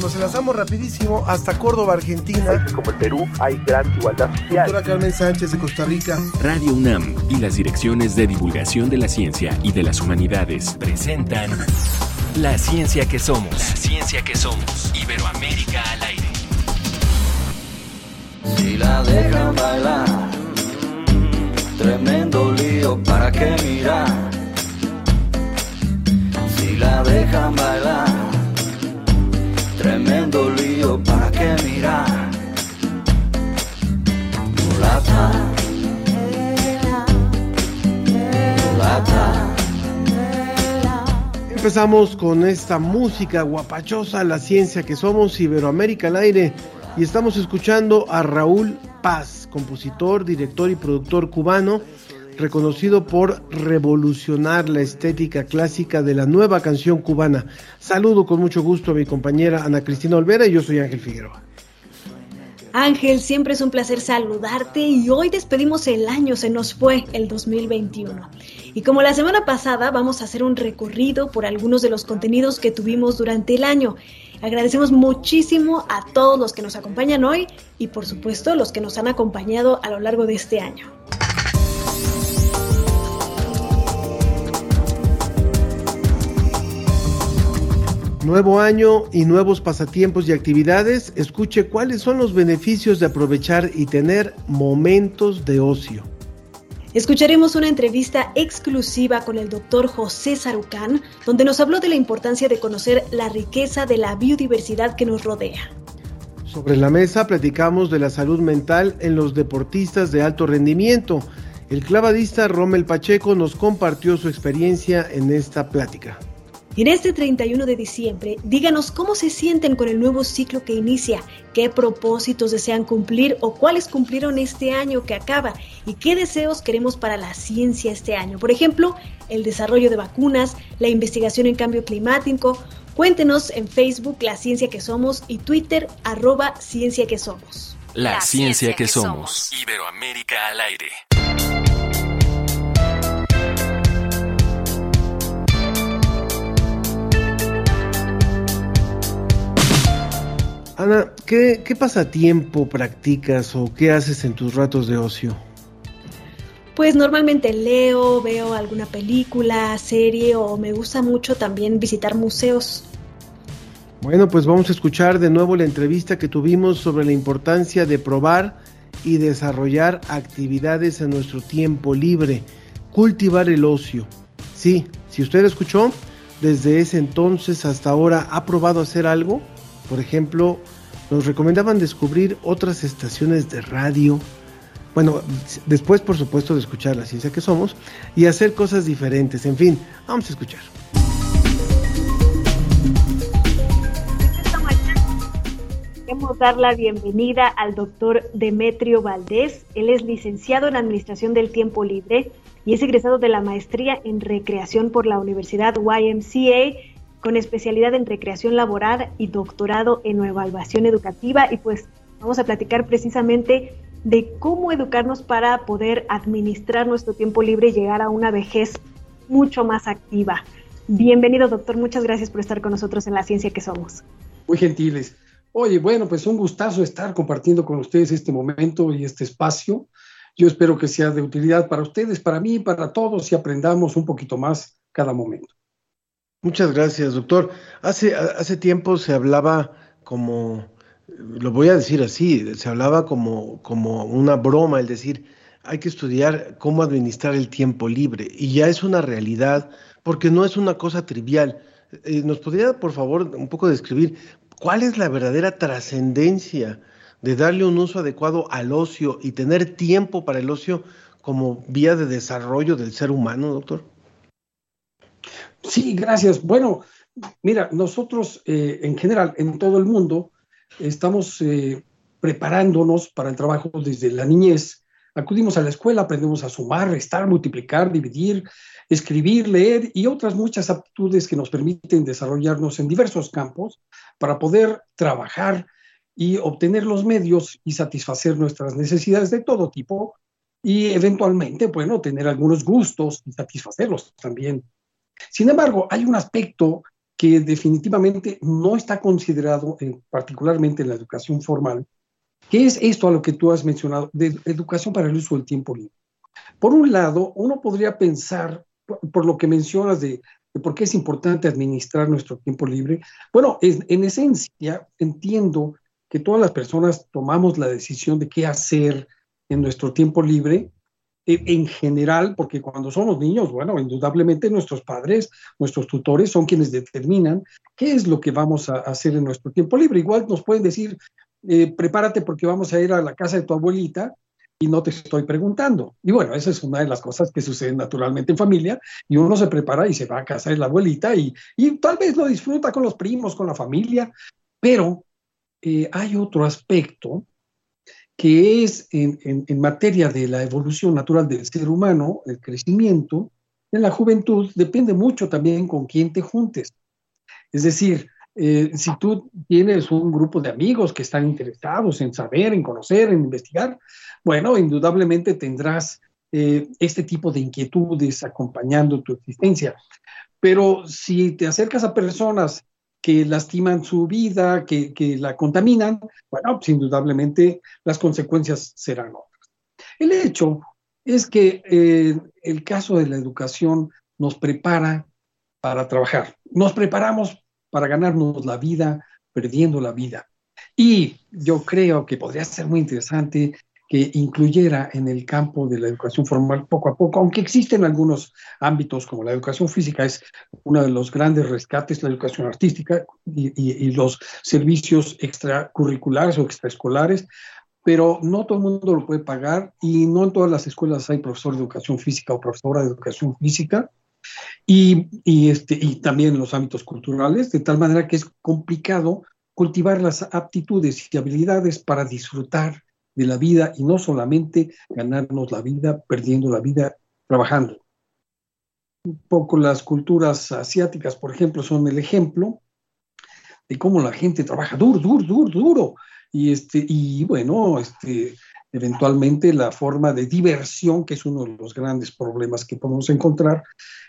Nos enlazamos rapidísimo hasta Córdoba, Argentina. Como el Perú hay gran igualdad social. Doctora Carmen Sánchez de Costa Rica. Radio UNAM y las direcciones de divulgación de la ciencia y de las humanidades presentan La ciencia que somos. La ciencia que somos. Iberoamérica al aire. Si la dejan bailar, tremendo lío para qué mirar. Si la dejan bailar, tremendo lío para qué mirar. Mulata, mulata. Empezamos con esta música guapachosa, la ciencia que somos, Iberoamérica al aire. Y estamos escuchando a Raúl Paz, compositor, director y productor cubano, reconocido por revolucionar la estética clásica de la nueva canción cubana. Saludo con mucho gusto a mi compañera Ana Cristina Olvera y yo soy Ángel Figueroa. Ángel, siempre es un placer saludarte y hoy despedimos el año, se nos fue el 2021. Y como la semana pasada, vamos a hacer un recorrido por algunos de los contenidos que tuvimos durante el año. Agradecemos muchísimo a todos los que nos acompañan hoy y por supuesto los que nos han acompañado a lo largo de este año. Nuevo año y nuevos pasatiempos y actividades. Escuche cuáles son los beneficios de aprovechar y tener momentos de ocio. Escucharemos una entrevista exclusiva con el doctor José Sarucán, donde nos habló de la importancia de conocer la riqueza de la biodiversidad que nos rodea. Sobre la mesa platicamos de la salud mental en los deportistas de alto rendimiento. El clavadista Rommel Pacheco nos compartió su experiencia en esta plática. Y en este 31 de diciembre, díganos cómo se sienten con el nuevo ciclo que inicia, qué propósitos desean cumplir o cuáles cumplieron este año que acaba y qué deseos queremos para la ciencia este año. Por ejemplo, el desarrollo de vacunas, la investigación en cambio climático. Cuéntenos en Facebook La Ciencia que Somos y Twitter arroba Ciencia que Somos. La, la ciencia, ciencia, que, que somos. somos. Iberoamérica al aire. Ana, ¿qué, ¿qué, pasatiempo practicas o qué haces en tus ratos de ocio? Pues normalmente leo, veo alguna película, serie o me gusta mucho también visitar museos. Bueno, pues vamos a escuchar de nuevo la entrevista que tuvimos sobre la importancia de probar y desarrollar actividades en nuestro tiempo libre, cultivar el ocio. Sí, si usted escuchó, desde ese entonces hasta ahora ha probado hacer algo, por ejemplo, nos recomendaban descubrir otras estaciones de radio. Bueno, después por supuesto de escuchar la ciencia que somos y hacer cosas diferentes. En fin, vamos a escuchar. Queremos dar la bienvenida al doctor Demetrio Valdés. Él es licenciado en Administración del Tiempo Libre y es egresado de la maestría en Recreación por la Universidad YMCA con especialidad en recreación laboral y doctorado en evaluación educativa. Y pues vamos a platicar precisamente de cómo educarnos para poder administrar nuestro tiempo libre y llegar a una vejez mucho más activa. Bienvenido, doctor. Muchas gracias por estar con nosotros en la ciencia que somos. Muy gentiles. Oye, bueno, pues un gustazo estar compartiendo con ustedes este momento y este espacio. Yo espero que sea de utilidad para ustedes, para mí, para todos y aprendamos un poquito más cada momento. Muchas gracias, doctor. Hace, hace tiempo se hablaba como, lo voy a decir así, se hablaba como, como una broma, el decir, hay que estudiar cómo administrar el tiempo libre. Y ya es una realidad, porque no es una cosa trivial. Eh, ¿Nos podría, por favor, un poco describir cuál es la verdadera trascendencia de darle un uso adecuado al ocio y tener tiempo para el ocio como vía de desarrollo del ser humano, doctor? Sí, gracias. Bueno, mira, nosotros eh, en general, en todo el mundo, estamos eh, preparándonos para el trabajo desde la niñez. Acudimos a la escuela, aprendemos a sumar, restar, multiplicar, dividir, escribir, leer y otras muchas aptitudes que nos permiten desarrollarnos en diversos campos para poder trabajar y obtener los medios y satisfacer nuestras necesidades de todo tipo y eventualmente, bueno, tener algunos gustos y satisfacerlos también sin embargo, hay un aspecto que definitivamente no está considerado, particularmente en la educación formal, que es esto a lo que tú has mencionado, de educación para el uso del tiempo libre. Por un lado, uno podría pensar, por, lo que mencionas de, por qué es importante administrar nuestro tiempo libre, bueno, en esencia entiendo que todas las personas tomamos la decisión de qué hacer en nuestro tiempo libre en general, porque cuando somos niños, bueno, indudablemente nuestros padres, nuestros tutores son quienes determinan qué es lo que vamos a hacer en nuestro tiempo libre. Igual nos pueden decir, eh, prepárate porque vamos a ir a la casa de tu abuelita y no te estoy preguntando. Y bueno, esa es una de las cosas que suceden naturalmente en familia y uno se prepara y se va a casa de la abuelita y, y tal vez lo disfruta con los primos, con la familia, pero eh, hay otro aspecto que es en, materia de la evolución natural del ser humano, el crecimiento, en la juventud depende mucho también con quién te juntes. Es decir, eh, si tú tienes un grupo de amigos que están interesados en saber, en conocer, en investigar, bueno, indudablemente tendrás eh, este tipo de inquietudes acompañando tu existencia. Pero si te acercas a personas que lastiman su vida, que, la contaminan, bueno, pues indudablemente las consecuencias serán otras. El hecho es que eh, el caso de la educación nos prepara para trabajar, nos preparamos para ganarnos la vida, perdiendo la vida. Y yo creo que podría ser muy interesante que incluyera en el campo de la educación formal poco a poco, aunque existen algunos ámbitos como la educación física, es uno de los grandes rescates, la educación artística y, los servicios extracurriculares o extraescolares, pero no todo el mundo lo puede pagar y no en todas las escuelas hay profesor de educación física o profesora de educación física. Y, y, este, y también en los ámbitos culturales, de tal manera que es complicado cultivar las aptitudes y habilidades para disfrutar de la vida y no solamente ganarnos la vida perdiendo la vida trabajando. Un poco las culturas asiáticas, por ejemplo, son el ejemplo de cómo la gente trabaja duro, duro, duro, duro. Y, este, y bueno, este, eventualmente la forma de diversión, que es uno de los grandes problemas que podemos encontrar,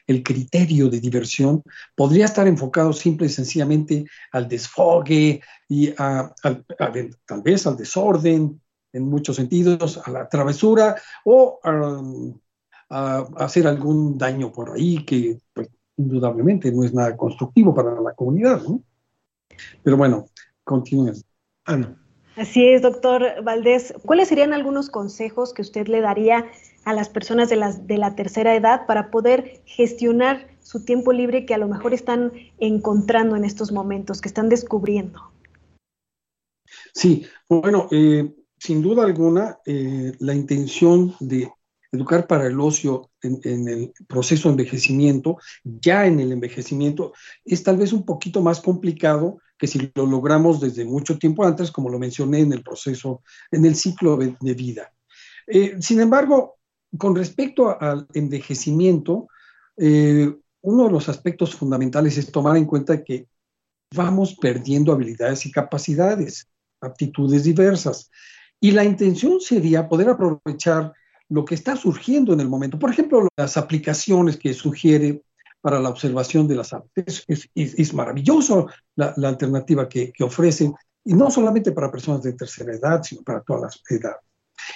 el criterio de diversión, podría estar enfocado simple y sencillamente al desfogue y a, tal vez al desorden, en muchos sentidos, a la travesura o a, hacer algún daño por ahí que pues, indudablemente no es nada constructivo para la comunidad. Pero bueno, continúen. Ana. Así es, doctor Valdés. ¿Cuáles serían algunos consejos que usted le daría a las personas de, las, de la tercera edad para poder gestionar su tiempo libre que a lo mejor están encontrando en estos momentos, que están descubriendo? Sí, bueno, eh, sin duda alguna, eh, la intención de educar para el ocio en, el proceso de envejecimiento, ya en el envejecimiento, es tal vez un poquito más complicado que si lo logramos desde mucho tiempo antes, como lo mencioné en el proceso, en el ciclo de, vida. Eh, sin embargo, con respecto al envejecimiento, eh, uno de los aspectos fundamentales es tomar en cuenta que vamos perdiendo habilidades y capacidades, aptitudes diversas. Y la intención sería poder aprovechar lo que está surgiendo en el momento. Por ejemplo, las aplicaciones que sugiere para la observación de las aves. Es, maravilloso la, alternativa que, que, ofrecen, y no solamente para personas de tercera edad, sino para todas las edades.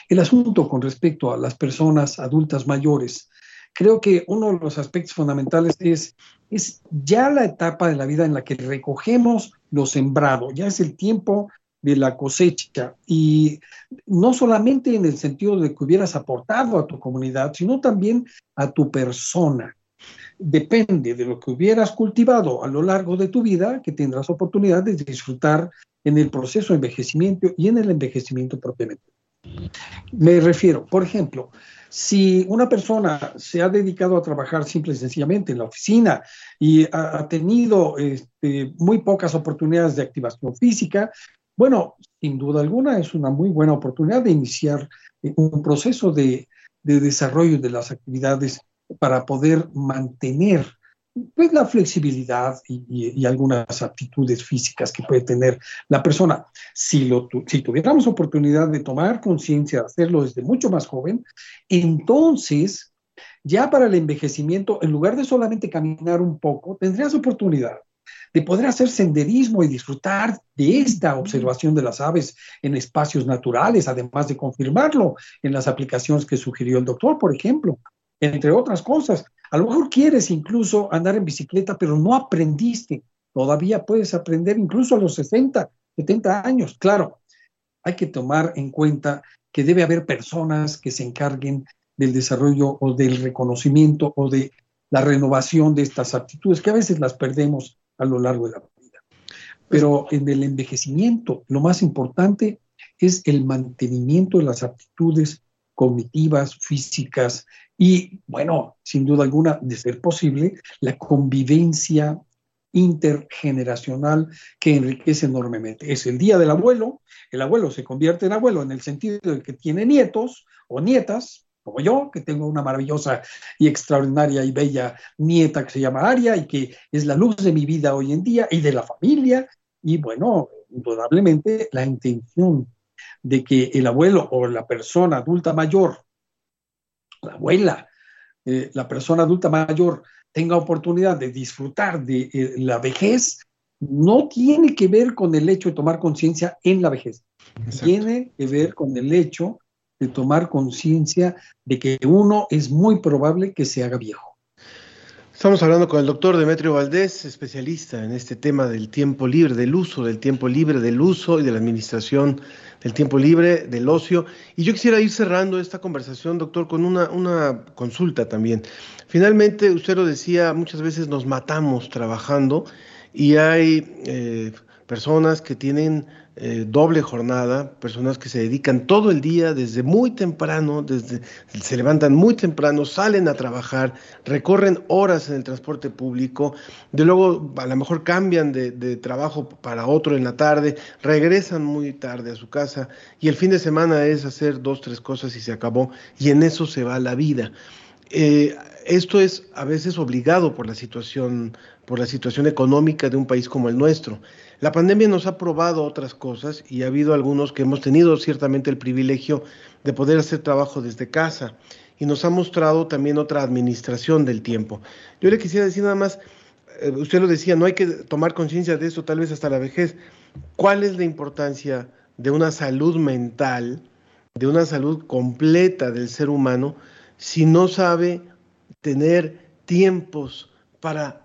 El asunto con respecto a las personas adultas mayores, creo que uno de los aspectos fundamentales es, es ya la etapa de la vida en la que recogemos lo sembrado, ya es el tiempo de la cosecha y no solamente en el sentido de que hubieras aportado a tu comunidad, sino también a tu persona. Depende de lo que hubieras cultivado a lo largo de tu vida que tendrás oportunidad de disfrutar en el proceso de envejecimiento y en el envejecimiento propiamente. Me refiero, por ejemplo, si una persona se ha dedicado a trabajar simple y sencillamente en la oficina y ha, tenido este, muy pocas oportunidades de activación física, bueno, sin duda alguna es una muy buena oportunidad de iniciar eh, un proceso de, desarrollo de las actividades para poder mantener pues, la flexibilidad y, algunas aptitudes físicas que puede tener la persona. Si, si tuviéramos oportunidad de tomar conciencia, de hacerlo desde mucho más joven, entonces ya para el envejecimiento, en lugar de solamente caminar un poco, tendrías oportunidad de poder hacer senderismo y disfrutar de esta observación de las aves en espacios naturales, además de confirmarlo en las aplicaciones que sugirió el doctor, por ejemplo, entre otras cosas. A lo mejor quieres incluso andar en bicicleta, pero no aprendiste. Todavía puedes aprender incluso a los 60, 70 años. Claro, hay que tomar en cuenta que debe haber personas que se encarguen del desarrollo o del reconocimiento o de la renovación de estas aptitudes, que a veces las perdemos a lo largo de la vida. Pero en el envejecimiento, lo más importante es el mantenimiento de las aptitudes cognitivas, físicas y, bueno, sin duda alguna, de ser posible, la convivencia intergeneracional que enriquece enormemente. Es el día del abuelo, el abuelo se convierte en abuelo en el sentido de que tiene nietos o nietas, como yo, que tengo una maravillosa y extraordinaria y bella nieta que se llama Aria y que es la luz de mi vida hoy en día y de la familia. Y bueno, indudablemente la intención de que el abuelo o la persona adulta mayor, la abuela, eh, la persona adulta mayor tenga oportunidad de disfrutar de eh, la vejez, no tiene que ver con el hecho de tomar conciencia en la vejez. Tiene que ver con el hecho de tomar conciencia de que uno es muy probable que se haga viejo. Estamos hablando con el doctor Demetrio Valdés, especialista en este tema del tiempo libre, del uso del tiempo libre, del uso y de la administración del tiempo libre, del ocio. Y yo quisiera ir cerrando esta conversación, doctor, con una, una consulta también. Finalmente, usted lo decía, muchas veces nos matamos trabajando y hay eh, personas que tienen eh, doble jornada, personas que se dedican todo el día desde muy temprano, desde, se levantan muy temprano, salen a trabajar, recorren horas en el transporte público, de luego a lo mejor cambian de, trabajo para otro en la tarde, regresan muy tarde a su casa y el fin de semana es hacer dos, tres cosas y se acabó y en eso se va la vida. Eh, esto es a veces obligado por la situación, por la situación económica de un país como el nuestro. La pandemia nos ha probado otras cosas y ha habido algunos que hemos tenido ciertamente el privilegio de poder hacer trabajo desde casa y nos ha mostrado también otra administración del tiempo. Yo le quisiera decir nada más, eh, usted lo decía, no hay que tomar conciencia de eso tal vez hasta la vejez. ¿Cuál es la importancia de una salud mental, de una salud completa del ser humano, si no sabe tener tiempos para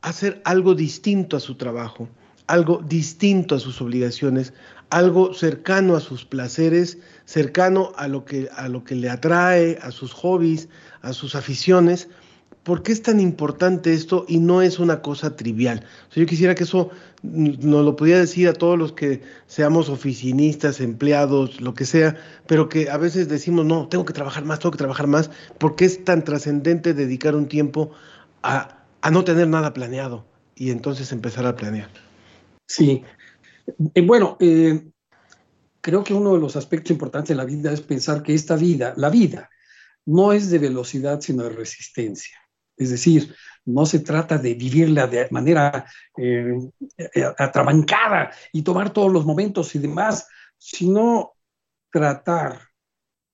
hacer algo distinto a su trabajo? Algo distinto a sus obligaciones, algo cercano a sus placeres, cercano a lo que, a lo que le atrae, a sus hobbies, a sus aficiones. ¿Por qué es tan importante esto y no es una cosa trivial? yo quisiera que eso nos lo pudiera decir a todos los que seamos oficinistas, empleados, lo que sea, pero que a veces decimos, no, tengo que trabajar más, tengo que trabajar más, porque es tan trascendente dedicar un tiempo a, a no tener nada planeado y entonces empezar a planear. Sí. Eh, bueno, eh, creo que uno de los aspectos importantes de la vida es pensar que esta vida, la vida, no es de velocidad, sino de resistencia. Es decir, no se trata de vivirla de manera eh, atrabancada y tomar todos los momentos y demás, sino tratar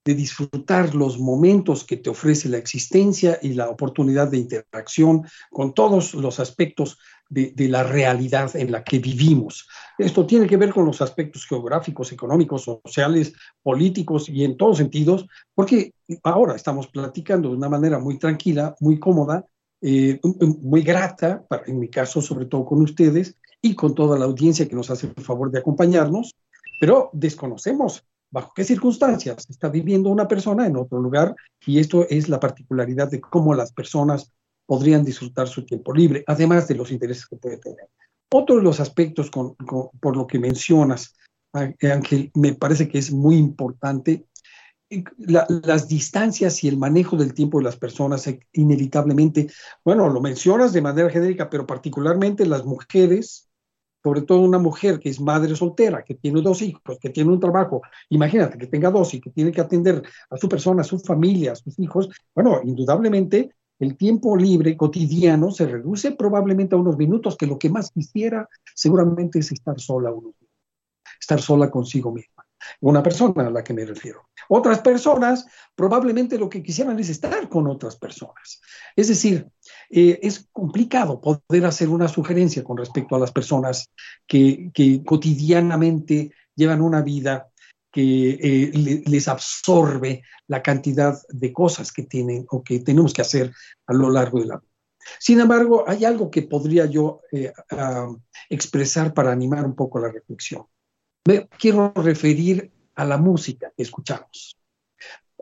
de disfrutar los momentos que te ofrece la existencia y la oportunidad de interacción con todos los aspectos de, la realidad en la que vivimos. Esto tiene que ver con los aspectos geográficos, económicos, sociales, políticos y en todos sentidos, porque ahora estamos platicando de una manera muy tranquila, muy cómoda, eh, muy grata, en mi caso sobre todo con ustedes y con toda la audiencia que nos hace el favor de acompañarnos, pero desconocemos bajo qué circunstancias está viviendo una persona en otro lugar y esto es la particularidad de cómo las personas podrían disfrutar su tiempo libre, además de los intereses que puede tener. Otro de los aspectos por lo que mencionas, Ángel, me parece que es muy importante, las distancias y el manejo del tiempo de las personas eh, inevitablemente, bueno, lo mencionas de manera genérica, pero particularmente las mujeres, sobre todo una mujer que es madre soltera, que tiene dos hijos, que tiene un trabajo, imagínate que tenga dos y que tiene que atender a su persona, a su familia, a sus hijos, bueno, indudablemente el tiempo libre cotidiano se reduce probablemente a unos minutos, que lo que más quisiera seguramente es estar sola unos estar sola consigo misma. una persona a la que me refiero. Otras personas probablemente lo que quisieran es estar con otras personas. Es decir, eh, es complicado poder hacer una sugerencia con respecto a las personas que, cotidianamente llevan una vida que eh, les absorbe la cantidad de cosas que tienen o que tenemos que hacer a lo largo de la vida. Sin embargo, hay algo que podría yo eh, expresar para animar un poco la reflexión. Me quiero referir a la música que escuchamos.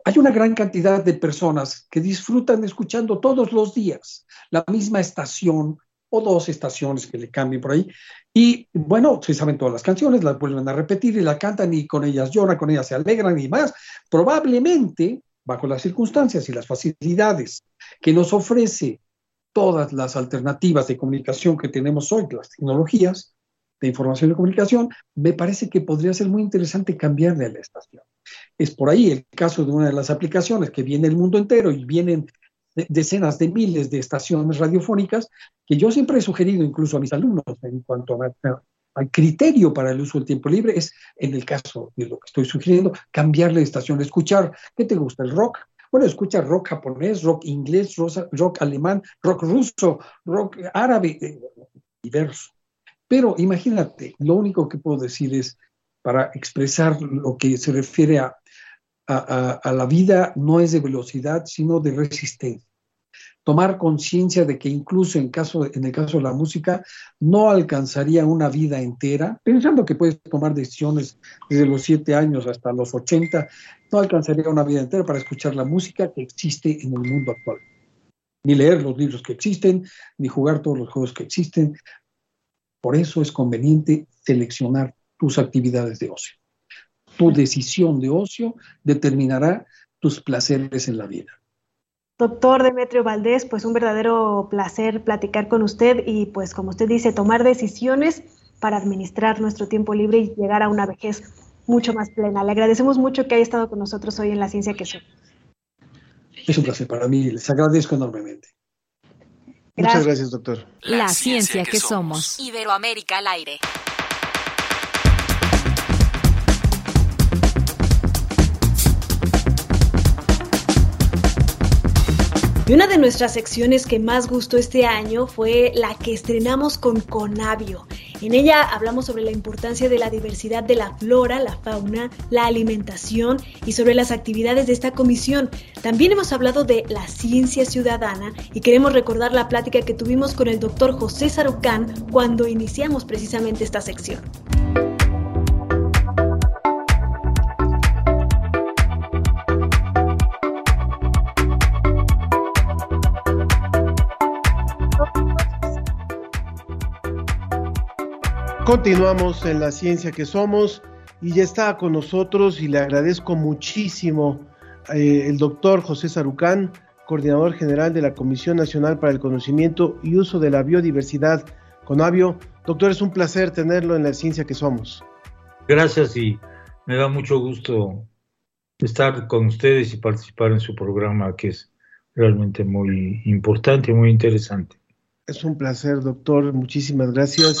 Hay una gran cantidad de personas que disfrutan escuchando todos los días la misma estación o dos estaciones que le cambien por ahí. Y bueno, se saben todas las canciones, las vuelven a repetir y la cantan y con ellas lloran, con ellas se alegran y más. Probablemente, bajo las circunstancias y las facilidades que nos ofrece todas las alternativas de comunicación que tenemos hoy, las tecnologías de información y comunicación, me parece que podría ser muy interesante cambiarle a la estación. Es por ahí el caso de una de las aplicaciones que viene el mundo entero y vienen decenas de miles de estaciones radiofónicas que yo siempre he sugerido incluso a mis alumnos en cuanto al criterio para el uso del tiempo libre es, en el caso de lo que estoy sugiriendo, cambiarle de estación, escuchar, ¿qué te gusta? ¿El rock? Bueno, escucha rock japonés, rock inglés, rock alemán, rock ruso, rock árabe, eh, diverso. Pero imagínate, lo único que puedo decir es, para expresar lo que se refiere a, a, la vida, no es de velocidad, sino de resistencia. Tomar conciencia de que incluso en, el caso de la música, no alcanzaría una vida entera, pensando que puedes tomar decisiones desde los siete años hasta los 80, no alcanzaría una vida entera para escuchar la música que existe en el mundo actual. Ni leer los libros que existen, ni jugar todos los juegos que existen. Por eso es conveniente seleccionar tus actividades de ocio. Tu decisión de ocio determinará tus placeres en la vida. Doctor Demetrio Valdés, pues un verdadero placer platicar con usted y pues como usted dice, tomar decisiones para administrar nuestro tiempo libre y llegar a una vejez mucho más plena. Le agradecemos mucho que haya estado con nosotros hoy en La Ciencia que Soy. Es un placer para mí, les agradezco enormemente. Muchas gracias, doctor. La, ciencia, que, somos. Iberoamérica al aire. Y una de nuestras secciones que más gustó este año fue la que estrenamos con Conavio. En ella hablamos sobre la importancia de la diversidad de la flora, la fauna, la alimentación y sobre las actividades de esta comisión. También hemos hablado de la ciencia ciudadana y queremos recordar la plática que tuvimos con el doctor José Sarucán cuando iniciamos precisamente esta sección. Continuamos en la ciencia que somos y ya está con nosotros y le agradezco muchísimo eh, el doctor José Sarucán, coordinador general de la Comisión Nacional para el Conocimiento y Uso de la Biodiversidad, Conavio. Doctor, es un placer tenerlo en la ciencia que somos. Gracias y me da mucho gusto estar con ustedes y participar en su programa que es realmente muy importante y muy interesante. Es un placer, doctor. Muchísimas gracias.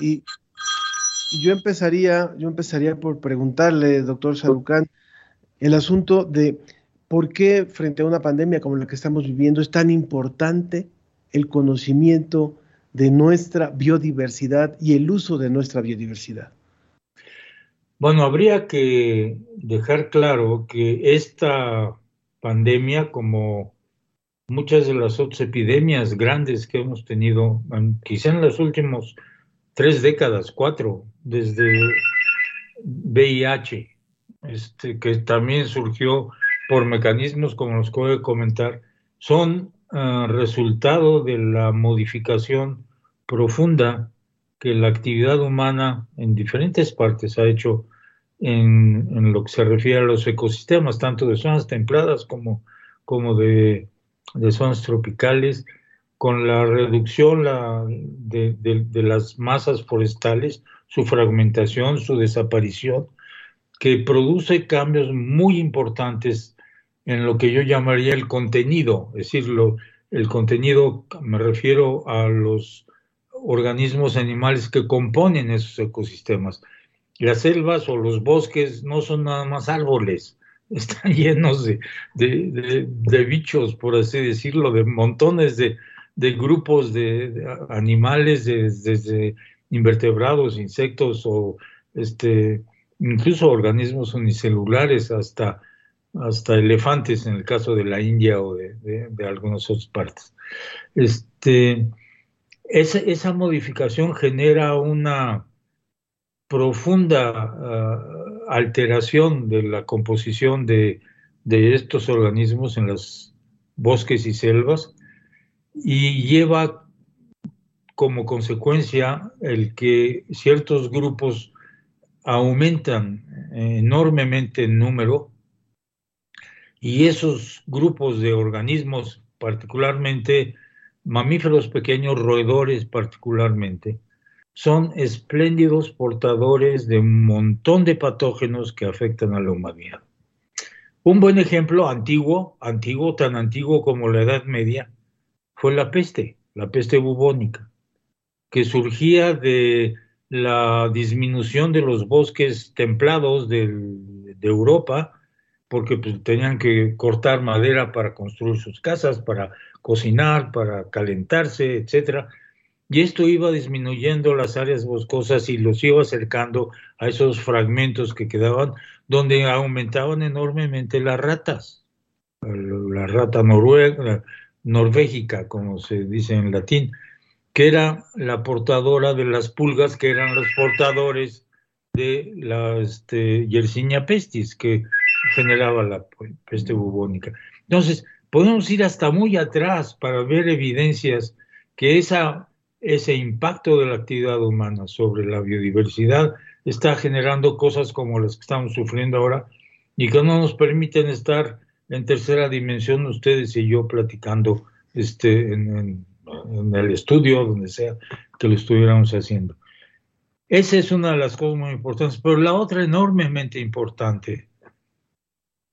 Y, yo empezaría, yo empezaría por preguntarle, doctor Sarucán, el asunto de por qué frente a una pandemia como la que estamos viviendo es tan importante el conocimiento de nuestra biodiversidad y el uso de nuestra biodiversidad. Bueno, habría que dejar claro que esta pandemia, como muchas de las otras epidemias grandes que hemos tenido, quizá en los últimos tres décadas, cuatro, desde VIH, este, que también surgió por mecanismos como los que voy a comentar, son ah, resultado de la modificación profunda que la actividad humana en diferentes partes ha hecho en, en, lo que se refiere a los ecosistemas, tanto de zonas templadas como, como de, de zonas tropicales, con la reducción de, las masas forestales, su fragmentación, su desaparición, que produce cambios muy importantes en lo que yo llamaría el contenido, es decir, el contenido, me refiero a los organismos animales que componen esos ecosistemas. las selvas o los bosques no son nada más árboles, están llenos de, de, bichos, por así decirlo, de montones de, grupos de, animales, desde invertebrados, insectos o este, incluso organismos unicelulares hasta, hasta elefantes en el caso de la India o de, algunas otras partes. Este, esa, esa modificación genera una profunda uh, alteración de la composición de, de, estos organismos en los bosques y selvas y lleva como consecuencia el que ciertos grupos aumentan enormemente en número y esos grupos de organismos, particularmente mamíferos pequeños, roedores particularmente, son espléndidos portadores de un montón de patógenos que afectan a la humanidad. Un buen ejemplo antiguo, antiguo, tan antiguo como la Edad Media, fue la peste, la peste bubónica, que surgía de la disminución de los bosques templados de, Europa, porque pues, tenían que cortar madera para construir sus casas, para cocinar, para calentarse, etcétera y esto iba disminuyendo las áreas boscosas y los iba acercando a esos fragmentos que quedaban, donde aumentaban enormemente las ratas. La rata noruega, norvégica, como se dice en latín, que era la portadora de las pulgas, que eran los portadores de la este, Yersinia pestis, que generaba la peste bubónica. Entonces, podemos ir hasta muy atrás para ver evidencias que esa ese impacto de la actividad humana sobre la biodiversidad está generando cosas como las que estamos sufriendo ahora y que no nos permiten estar en tercera dimensión ustedes y yo platicando este, en, el estudio, donde sea que lo estuviéramos haciendo. Esa es una de las cosas muy importantes, pero la otra enormemente importante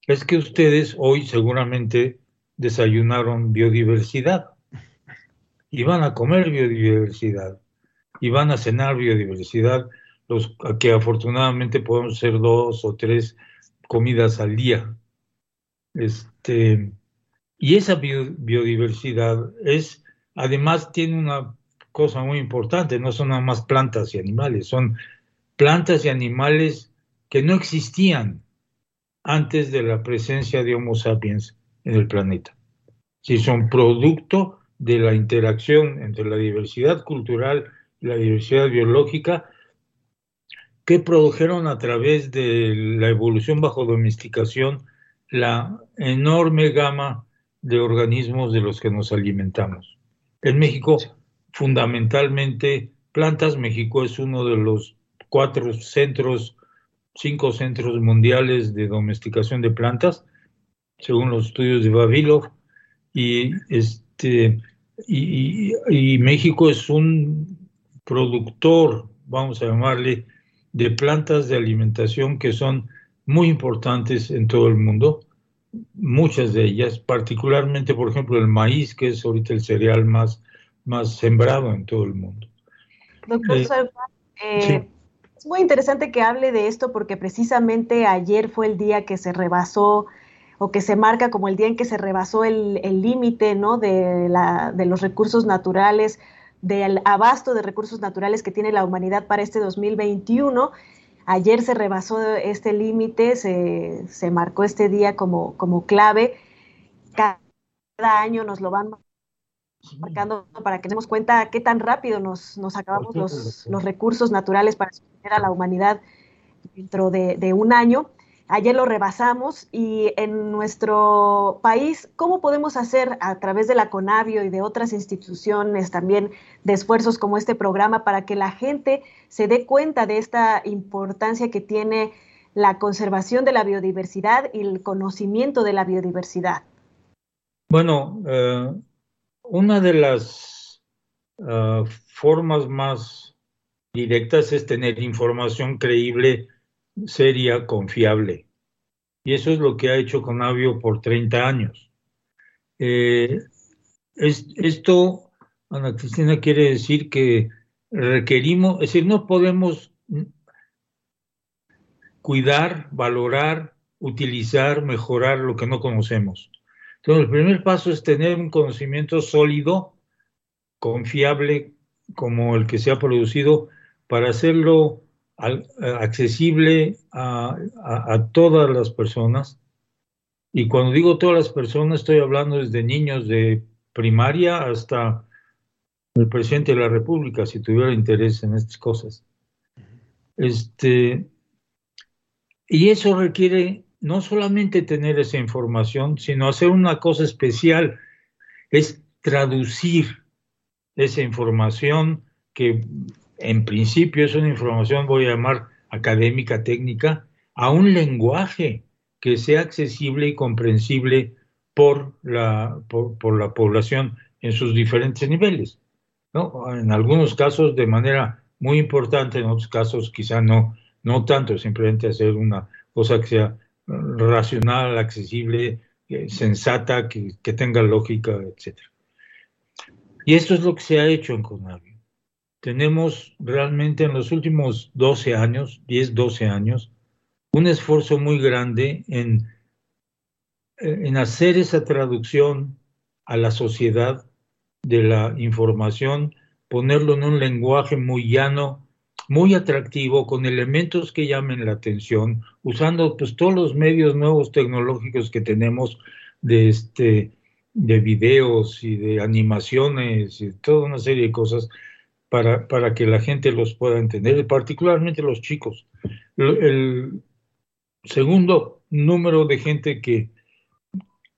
es que ustedes hoy seguramente desayunaron biodiversidad y van a comer biodiversidad y van a cenar biodiversidad, los que afortunadamente podemos ser dos o tres comidas al día. Este, y esa biodiversidad es, además tiene una cosa muy importante, no son nada más plantas y animales, son plantas y animales que no existían antes de la presencia de Homo sapiens en el planeta. Si son producto de la interacción entre la diversidad cultural y la diversidad biológica que produjeron a través de la evolución bajo domesticación la enorme gama de organismos de los que nos alimentamos. En México, fundamentalmente plantas, México es uno de los cuatro centros, cinco centros mundiales de domesticación de plantas, según los estudios de Vavilov, y este, y, México es un productor, vamos a llamarle, de plantas de alimentación que son muy importantes en todo el mundo, muchas de ellas, particularmente, por ejemplo, el maíz, que es ahorita el cereal más, más sembrado en todo el mundo. Doctor eh, eh, es muy interesante que hable de esto porque precisamente ayer fue el día que se rebasó o que se marca como el día en que se rebasó el límite ¿no? de, de los recursos naturales, del abasto de recursos naturales que tiene la humanidad para este 2021. Ayer se rebasó este límite, se, se, marcó este día como, como clave. Cada año nos lo van marcando para que demos cuenta qué tan rápido nos, nos acabamos los, los, recursos naturales para sostener a la humanidad dentro de, de un año. Ayer lo rebasamos y en nuestro país, ¿cómo podemos hacer a través de la CONAVIO y de otras instituciones también de esfuerzos como este programa para que la gente se dé cuenta de esta importancia que tiene la conservación de la biodiversidad y el conocimiento de la biodiversidad? Bueno, eh, una de las eh, formas más directas es tener información creíble seria, confiable. Y eso es lo que ha hecho Conavio por 30 años. Eh, esto, Ana Cristina, quiere decir que requerimos, es decir, no podemos cuidar, valorar, utilizar, mejorar lo que no conocemos. Entonces, el primer paso es tener un conocimiento sólido, confiable, como el que se ha producido, para hacerlo accesible a, a, todas las personas. Y cuando digo todas las personas, estoy hablando desde niños de primaria hasta el presidente de la República, si tuviera interés en estas cosas. Este, y eso requiere no solamente tener esa información, sino hacer una cosa especial, es traducir esa información que en principio es una información, voy a llamar académica, técnica, a un lenguaje que sea accesible y comprensible por la, por, la población en sus diferentes niveles. ¿no? En algunos casos de manera muy importante, en otros casos quizá no, no tanto, simplemente hacer una cosa que sea racional, accesible, eh, sensata, que, que tenga lógica, etc. Y esto es lo que se ha hecho en Conavio. Tenemos realmente en los últimos 12 años, 10, 12 años, un esfuerzo muy grande en, en hacer esa traducción a la sociedad de la información, ponerlo en un lenguaje muy llano, muy atractivo, con elementos que llamen la atención, usando pues todos los medios nuevos tecnológicos que tenemos de este de videos y de animaciones y toda una serie de cosas para, para que la gente los pueda entender, particularmente los chicos. El segundo número de gente que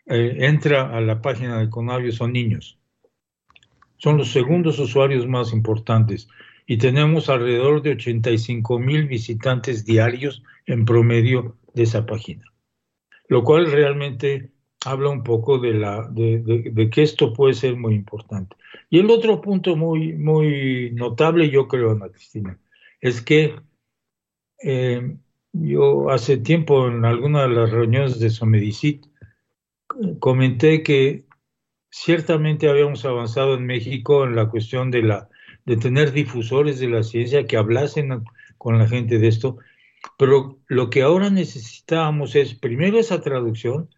eh, entra a la página de Conavio son niños. Son los segundos usuarios más importantes y tenemos alrededor de 85 mil visitantes diarios en promedio de esa página, lo cual realmente habla un poco de, la, de, que esto puede ser muy importante. Y el otro punto muy, muy notable, yo creo, Ana Cristina, es que eh, yo hace tiempo en alguna de las reuniones de Somedicit comenté que ciertamente habíamos avanzado en México en la cuestión de, la, de tener difusores de la ciencia que hablasen con la gente de esto, pero lo que ahora necesitábamos es primero esa traducción,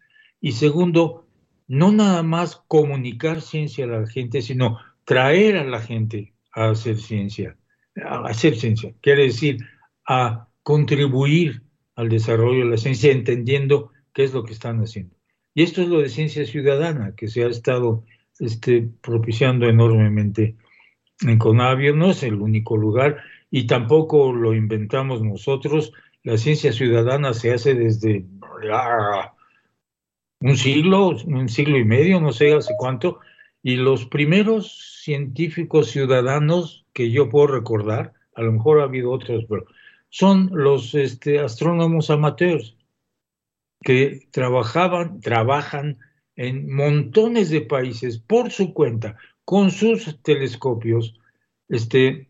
y segundo, no nada más comunicar ciencia a la gente, sino traer a la gente a hacer ciencia, a hacer ciencia, quiere decir, a contribuir al desarrollo de la ciencia entendiendo qué es lo que están haciendo. Y esto es lo de ciencia ciudadana que se ha estado este, propiciando enormemente en Conavio. No es el único lugar y tampoco lo inventamos nosotros. La ciencia ciudadana se hace desde un siglo, un siglo y medio, no sé hace cuánto, y los primeros científicos ciudadanos que yo puedo recordar, a lo mejor ha habido otros, pero son los este, astrónomos amateurs que trabajaban, trabajan en montones de países por su cuenta, con sus telescopios, este,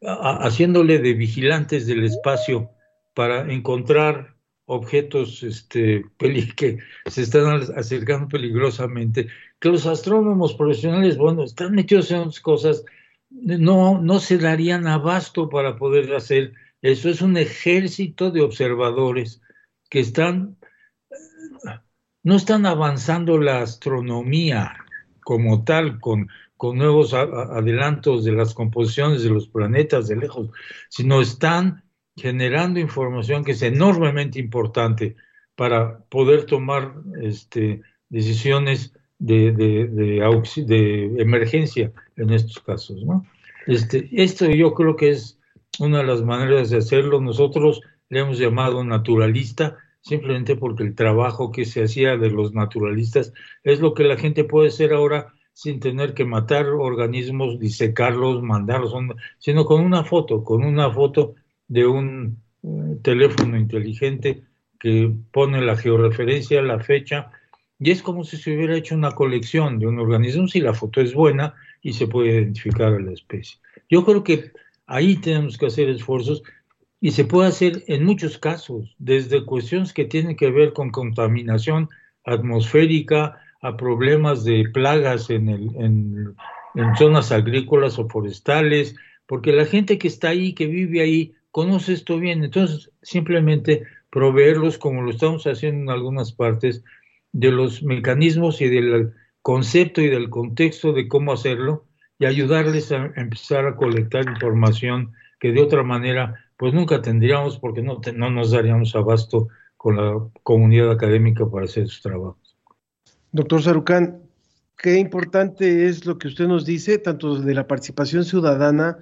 haciéndole de vigilantes del espacio para encontrar objetos este, que se están acercando peligrosamente, que los astrónomos profesionales, bueno, están metidos en otras cosas, no, no se darían abasto para poder hacer eso. Es un ejército de observadores que están, no están avanzando la astronomía como tal, con, con nuevos adelantos de las composiciones de los planetas de lejos, sino están generando información que es enormemente importante para poder tomar este, decisiones de, de, emergencia en estos casos. ¿no? Este, esto yo creo que es una de las maneras de hacerlo. Nosotros le hemos llamado naturalista simplemente porque el trabajo que se hacía de los naturalistas es lo que la gente puede hacer ahora sin tener que matar organismos, disecarlos, mandarlos, sino con una foto, con una foto de un teléfono inteligente que pone la georreferencia, la fecha, y es como si se hubiera hecho una colección de un organismo si la foto es buena y se puede identificar a la especie. Yo creo que ahí tenemos que hacer esfuerzos y se puede hacer en muchos casos, desde cuestiones que tienen que ver con contaminación atmosférica a problemas de plagas en, el, en, zonas agrícolas o forestales, porque la gente que está ahí, que vive ahí, conoce esto bien. Entonces, simplemente proveerlos, como lo estamos haciendo en algunas partes, de los mecanismos y del concepto y del contexto de cómo hacerlo y ayudarles a empezar a colectar información que de otra manera pues nunca tendríamos porque no, no nos daríamos abasto con la comunidad académica para hacer sus trabajos. Doctor Sarucán, qué importante es lo que usted nos dice, tanto de la participación ciudadana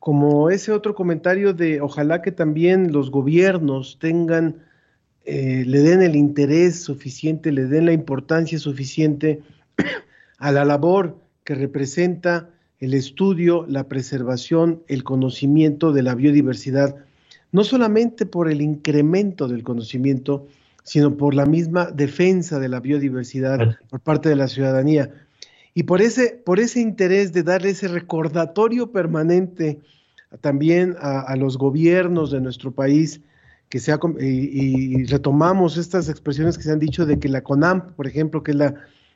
como ese otro comentario de ojalá que también los gobiernos tengan, eh, le den el interés suficiente, le den la importancia suficiente a la labor que representa el estudio, la preservación, el conocimiento de la biodiversidad, no solamente por el incremento del conocimiento, sino por la misma defensa de la biodiversidad por parte de la ciudadanía. Y por ese, por ese interés de darle ese recordatorio permanente también a, los gobiernos de nuestro país, que sea, y, y, retomamos estas expresiones que se han dicho de que la CONAMP, por ejemplo, que es la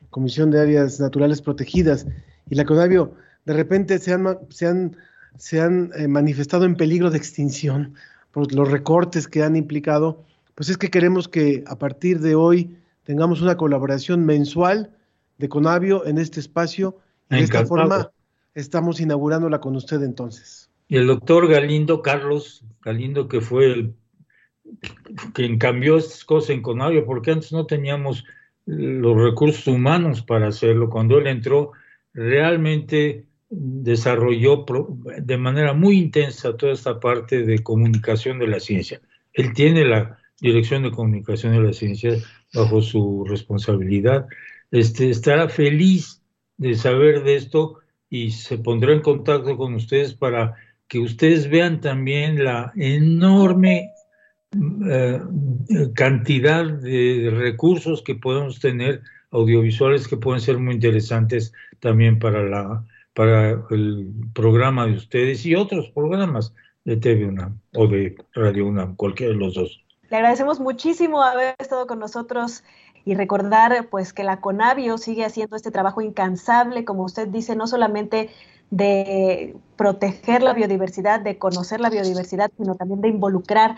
Comisión de Áreas Naturales Protegidas, y la CONAVIO, de repente se han, se han, se han eh, manifestado en peligro de extinción por los recortes que han implicado, pues es que queremos que a partir de hoy tengamos una colaboración mensual de Conavio en este espacio y de esta forma estamos inaugurándola con usted entonces. Y el doctor Galindo, Carlos Galindo, que fue el quien cambió estas cosas en Conavio, porque antes no teníamos los recursos humanos para hacerlo. Cuando él entró, realmente desarrolló de manera muy intensa toda esta parte de comunicación de la ciencia. Él tiene la dirección de comunicación de la ciencia bajo su responsabilidad. Este, estará feliz de saber de esto y se pondrá en contacto con ustedes para que ustedes vean también la enorme eh, cantidad de recursos que podemos tener audiovisuales que pueden ser muy interesantes también para la para el programa de ustedes y otros programas de TV UNAM o de Radio UNAM, cualquiera de los dos. Le agradecemos muchísimo haber estado con nosotros y recordar pues que la Conavio sigue haciendo este trabajo incansable, como usted dice, no solamente de proteger la biodiversidad, de conocer la biodiversidad, sino también de involucrar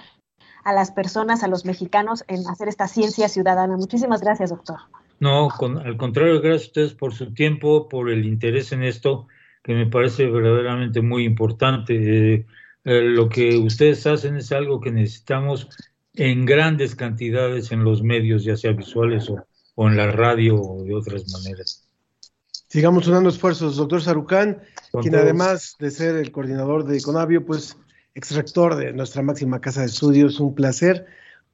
a las personas, a los mexicanos en hacer esta ciencia ciudadana. Muchísimas gracias, doctor. No, al contrario, gracias a ustedes por su tiempo, por el interés en esto, que me parece verdaderamente muy importante. Eh, eh, lo que ustedes hacen es algo que necesitamos en grandes cantidades en los medios, ya sea visuales o, en la radio o de otras maneras. Sigamos unando esfuerzos. Doctor Sarucán, quien además de ser el coordinador de Conavio, pues extractor de nuestra máxima casa de estudios, un placer.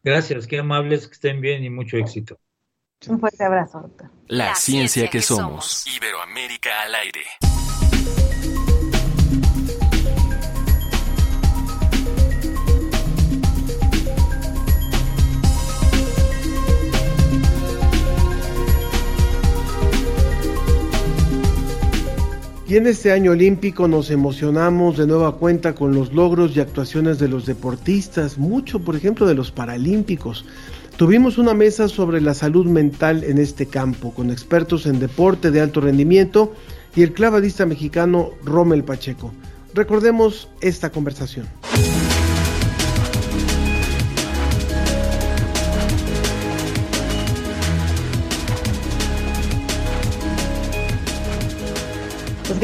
Gracias, qué amables, que estén bien y mucho éxito. Un fuerte abrazo, doctor. La, ciencia, que, somos. Iberoamérica al aire. En este año olímpico nos emocionamos de nueva cuenta con los logros y actuaciones de los deportistas, mucho por ejemplo de los paralímpicos. Tuvimos una mesa sobre la salud mental en este campo, con expertos en deporte de alto rendimiento y el clavadista mexicano Rommel Pacheco. Recordemos esta conversación.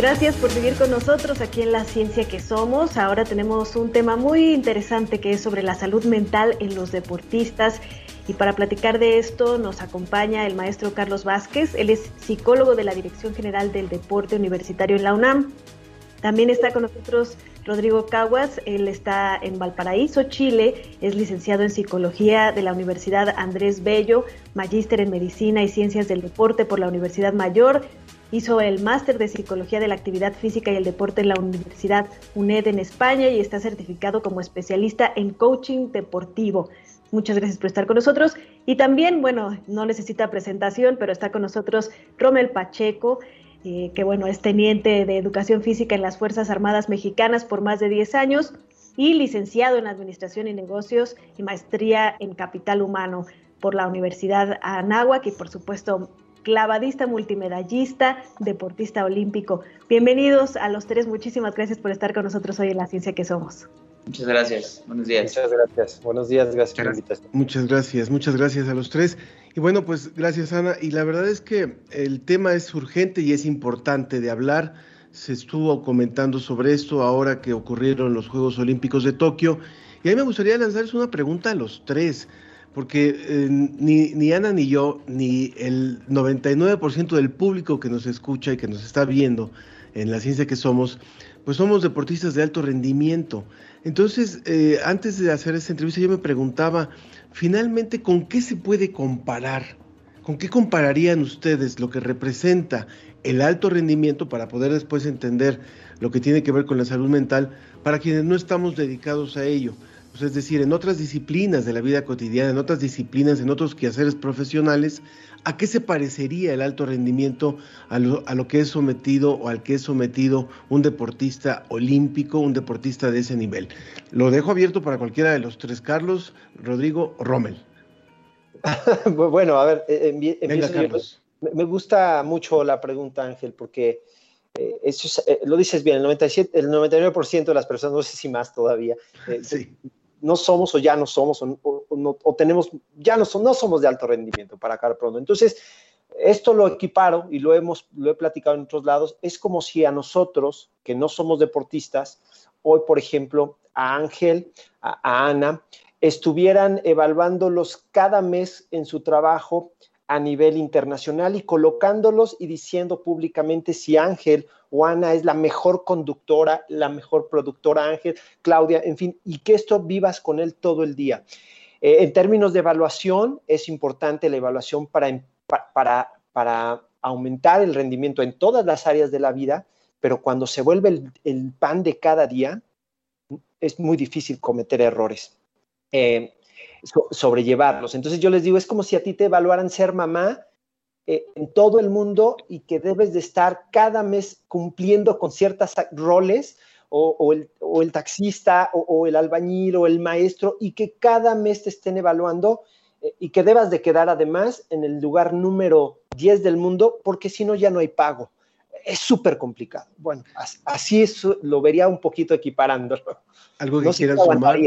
Gracias por seguir con nosotros aquí en La Ciencia que Somos. Ahora tenemos un tema muy interesante que es sobre la salud mental en los deportistas y para platicar de esto nos acompaña el maestro Carlos Vázquez. Él es psicólogo de la Dirección General del Deporte Universitario en la UNAM. También está con nosotros Rodrigo Caguas. Él está en Valparaíso, Chile. Es licenciado en Psicología de la Universidad Andrés Bello, magíster en Medicina y Ciencias del Deporte por la Universidad Mayor. Hizo el máster de Psicología de la Actividad Física y el Deporte en la Universidad UNED en España y está certificado como especialista en coaching deportivo. Muchas gracias por estar con nosotros. Y también, bueno, no necesita presentación, pero está con nosotros Rommel Pacheco, eh, que bueno, es teniente de Educación Física en las Fuerzas Armadas Mexicanas por más de 10 años y licenciado en Administración y Negocios y maestría en Capital Humano por la Universidad Anáhuac y por supuesto clavadista multimedallista, deportista olímpico. Bienvenidos a los tres, muchísimas gracias por estar con nosotros hoy en La Ciencia que Somos. Muchas gracias. Buenos días. Muchas gracias. Buenos días. Gracias por la invitación. Muchas gracias. Muchas gracias a los tres. Y bueno, pues gracias Ana. Y la verdad es que el tema es urgente y es importante de hablar. Se estuvo comentando sobre esto ahora que ocurrieron los Juegos Olímpicos de Tokio. Y a mí me gustaría lanzarles una pregunta a los tres, porque eh, ni, ni Ana ni yo, ni el 99% del público que nos escucha y que nos está viendo en la ciencia que somos, pues somos deportistas de alto rendimiento. Entonces, eh, antes de hacer esta entrevista, yo me preguntaba, finalmente, ¿con qué se puede comparar? ¿Con qué compararían ustedes lo que representa el alto rendimiento para poder después entender lo que tiene que ver con la salud mental para quienes no estamos dedicados a ello? Pues es decir, en otras disciplinas de la vida cotidiana, en otras disciplinas, en otros quehaceres profesionales, ¿a qué se parecería el alto rendimiento a lo, a lo, que es sometido o al que es sometido un deportista olímpico, un deportista de ese nivel? Lo dejo abierto para cualquiera de los tres, Carlos, Rodrigo Rommel. bueno, a ver, eh, Venga, Carlos. Me, me gusta mucho la pregunta, Ángel, porque eh, eso es, eh, lo dices bien, el, 97, el 99% de las personas, no sé si más todavía, eh, sí. No somos o ya no somos o, o, tenemos, ya no, no, somos de alto rendimiento para acá pronto. Entonces, esto lo equiparo y lo, hemos, lo he platicado en otros lados, es como si a nosotros, que no somos deportistas, hoy, por ejemplo, a Ángel, a Ana, estuvieran evaluándolos cada mes en su trabajo a nivel internacional y colocándolos y diciendo públicamente si Ángel o Ana es la mejor conductora, la mejor productora Ángel, Claudia, en fin, y que esto vivas con él todo el día. Eh, en términos de evaluación, es importante la evaluación para, para, para aumentar el rendimiento en todas las áreas de la vida, pero cuando se vuelve el, el pan de cada día, es muy difícil cometer errores. Eh, so, sobrellevarlos. Entonces yo les digo, es como si a ti te evaluaran ser mamá eh, en todo el mundo y que debes de estar cada mes cumpliendo con ciertos roles o, o, el, o el, taxista o, o, el albañil o el maestro y que cada mes te estén evaluando eh, y que debas de quedar además en el lugar número 10 del mundo porque si no ya no hay pago. Es súper complicado. Bueno, así es, lo vería un poquito equiparándolo. Algo que no quieras sumar.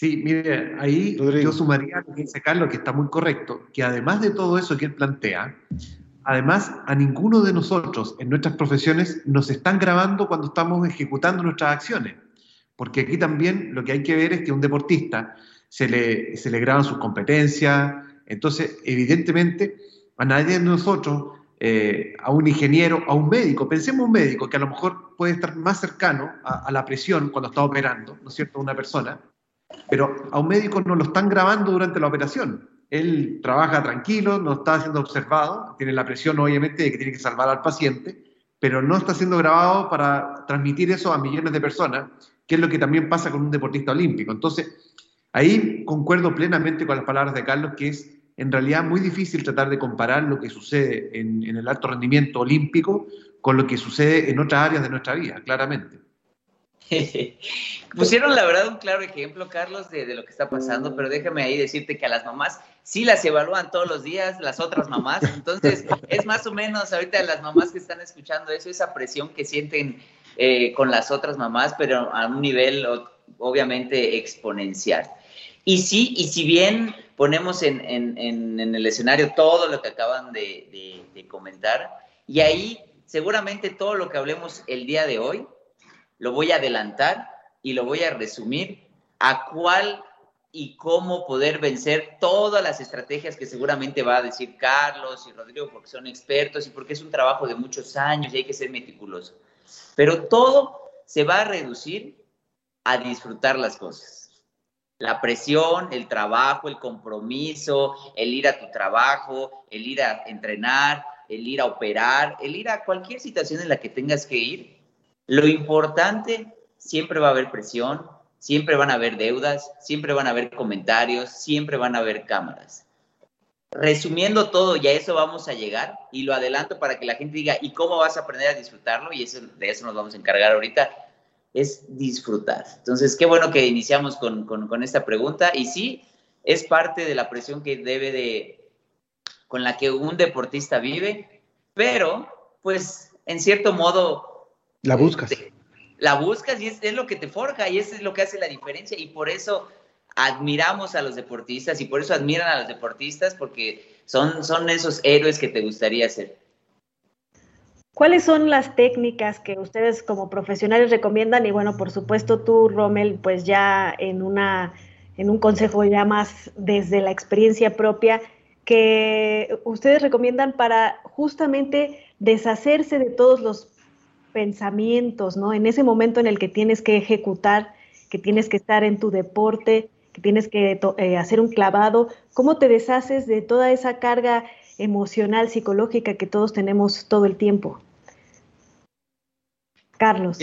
Sí, mire, ahí Rodrigo. yo sumaría lo que dice Carlos, que está muy correcto, que además de todo eso que él plantea, además a ninguno de nosotros en nuestras profesiones nos están grabando cuando estamos ejecutando nuestras acciones. Porque aquí también lo que hay que ver es que a un deportista se le, se le graban sus competencias, entonces evidentemente a nadie de nosotros, eh, a un ingeniero, a un médico, pensemos un médico que a lo mejor puede estar más cercano a, a la presión cuando está operando, ¿no es cierto?, una persona, pero a un médico no lo están grabando durante la operación. Él trabaja tranquilo, no está siendo observado, tiene la presión obviamente de que tiene que salvar al paciente, pero no está siendo grabado para transmitir eso a millones de personas, que es lo que también pasa con un deportista olímpico. Entonces, ahí concuerdo plenamente con las palabras de Carlos, que es en realidad muy difícil tratar de comparar lo que sucede en, en el alto rendimiento olímpico con lo que sucede en otras áreas de nuestra vida, claramente. Pusieron la verdad un claro ejemplo, Carlos, de, lo que está pasando, pero déjame ahí decirte que a las mamás sí las evalúan todos los días, las otras mamás. Entonces, es más o menos ahorita las mamás que están escuchando eso, esa presión que sienten eh, con las otras mamás, pero a un nivel obviamente exponencial. Y sí, y si bien ponemos en, el escenario todo lo que acaban de, de comentar, y ahí seguramente todo lo que hablemos el día de hoy, lo voy a adelantar y lo voy a resumir a cuál y cómo poder vencer todas las estrategias que seguramente va a decir Carlos y Rodrigo, porque son expertos y porque es un trabajo de muchos años y hay que ser meticuloso. Pero todo se va a reducir a disfrutar las cosas. La presión, el trabajo, el compromiso, el ir a tu trabajo, el ir a entrenar, el ir a operar, el ir a cualquier situación en la que tengas que ir, lo importante, siempre va a haber presión, siempre van a haber deudas, siempre van a haber comentarios, siempre van a haber cámaras. Resumiendo todo, y a eso vamos a llegar, y lo adelanto para que la gente diga, ¿y cómo vas a aprender a disfrutarlo? Y eso, de eso nos vamos a encargar ahorita, es disfrutar. Entonces, qué bueno que iniciamos con, con, con esta pregunta, y sí, es parte de la presión que debe de, con la que un deportista vive, pero, pues, en cierto modo, la buscas. la buscas y es, es lo que te forja y eso es lo que hace la diferencia y por eso admiramos a los deportistas y por eso admiran a los deportistas porque son, son esos héroes que te gustaría ser. ¿Cuáles son las técnicas que ustedes como profesionales recomiendan? Y bueno, por supuesto tú, Rommel, pues ya en, una, en un consejo ya más desde la experiencia propia, que ustedes recomiendan para justamente deshacerse de todos los pensamientos, ¿no? En ese momento en el que tienes que ejecutar, que tienes que estar en tu deporte, que tienes que eh, hacer un clavado, ¿cómo te deshaces de toda esa carga emocional, psicológica que todos tenemos todo el tiempo? Carlos.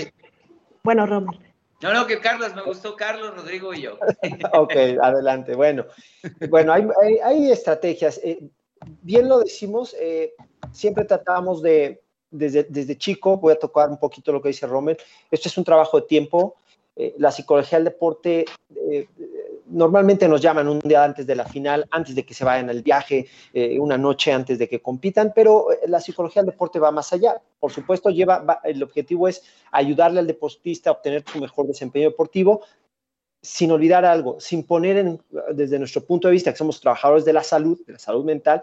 Bueno, Romer. No, no, que Carlos, me gustó Carlos, Rodrigo y yo. ok, adelante. Bueno, bueno hay, estrategias. Eh, bien lo decimos, eh, siempre tratamos de, desde, desde, chico, voy a tocar un poquito lo que dice Romer, esto es un trabajo de tiempo. Eh, la psicología del deporte normalmente nos llaman un día antes de la final, antes de que se vayan al viaje, eh, una noche antes de que compitan, pero eh, la psicología del deporte va más allá. Por supuesto, lleva, el objetivo es ayudarle al deportista a obtener su mejor desempeño deportivo, sin olvidar algo, sin poner en, desde nuestro punto de vista que somos trabajadores de la salud, de la salud mental,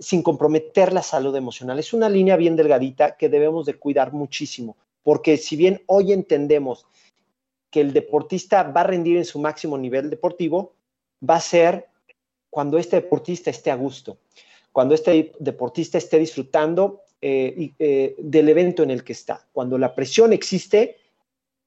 sin comprometer la salud emocional. Es una línea bien delgadita que debemos de cuidar muchísimo, porque si bien hoy entendemos que el deportista va a rendir en su máximo nivel deportivo va a ser cuando este deportista esté a gusto, cuando este deportista esté disfrutando eh, eh, del evento en el que está. Cuando la presión existe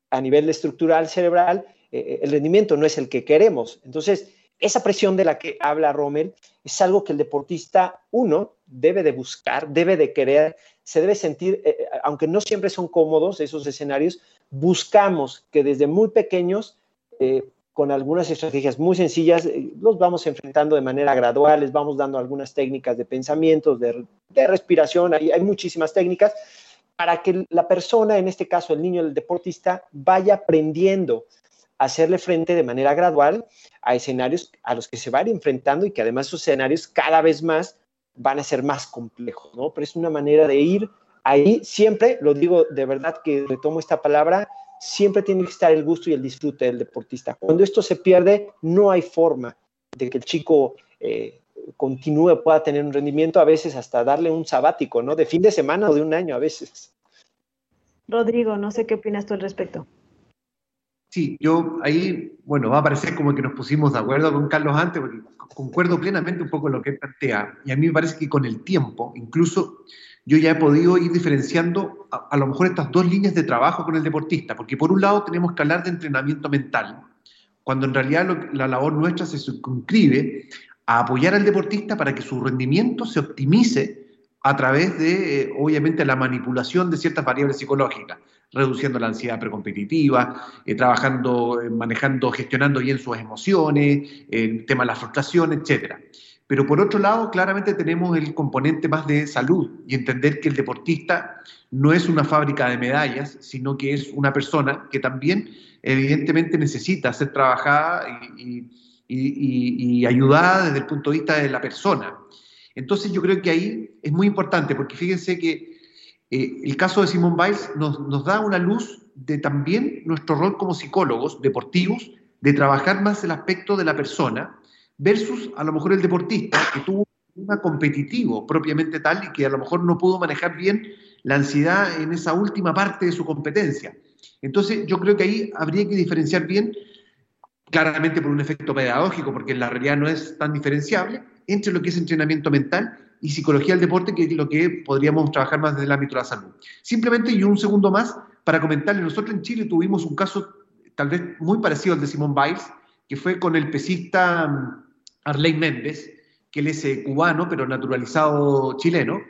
a nivel estructural cerebral, eh, el rendimiento no es el que queremos. Entonces, esa presión de la que habla Rommel es algo que el deportista, uno, debe de buscar, debe de querer, se debe sentir, aunque no siempre son cómodos esos escenarios, buscamos que desde muy pequeños, eh, con algunas estrategias muy sencillas, eh, los vamos enfrentando de manera gradual, les vamos dando algunas técnicas de pensamientos, de, respiración, hay, hay muchísimas técnicas para que la persona, en este caso el niño, el deportista, vaya aprendiendo hacerle frente de manera gradual a escenarios a los que se van enfrentando y que además esos escenarios cada vez más van a ser más complejos, ¿no? Pero es una manera de ir ahí siempre, lo digo de verdad que retomo esta palabra, siempre tiene que estar el gusto y el disfrute del deportista. Cuando esto se pierde, no hay forma de que el chico eh, continúe, pueda tener un rendimiento, a veces hasta darle un sabático, ¿no? De fin de semana o de un año a veces. Rodrigo, no sé qué opinas tú al respecto. Sí, yo ahí, bueno, va a parecer como que nos pusimos de acuerdo con Carlos antes, porque concuerdo plenamente un poco lo que plantea, y a mí me parece que con el tiempo, incluso yo ya he podido ir diferenciando a, lo mejor estas dos líneas de trabajo con el deportista, porque por un lado tenemos que hablar de entrenamiento mental, cuando en realidad la labor nuestra se circunscribe a apoyar al deportista para que su rendimiento se optimice a través de, eh, obviamente, la manipulación de ciertas variables psicológicas, reduciendo la ansiedad precompetitiva, eh, trabajando, eh, manejando, gestionando bien sus emociones, el tema de la frustración, etcétera. Pero por otro lado, claramente tenemos el componente más de salud y entender que el deportista no es una fábrica de medallas, sino que es una persona que también evidentemente necesita ser trabajada y, ayudada desde el punto de vista de la persona. Entonces yo creo que ahí es muy importante, porque fíjense que eh, el caso de Simón Biles nos, da una luz de también nuestro rol como psicólogos deportivos, de trabajar más el aspecto de la persona, versus a lo mejor el deportista que tuvo un competitivo propiamente tal y que a lo mejor no pudo manejar bien la ansiedad en esa última parte de su competencia. Entonces yo creo que ahí habría que diferenciar bien, claramente por un efecto pedagógico, porque en la realidad no es tan diferenciable, entre lo que es entrenamiento mental y psicología del deporte, que es lo que podríamos trabajar más desde el ámbito de la salud. Simplemente, y un segundo más, para comentarle, nosotros en Chile tuvimos un caso tal vez muy parecido al de Simón Biles, que fue con el pesista Arley Méndez, que él es eh, cubano, pero naturalizado chileno,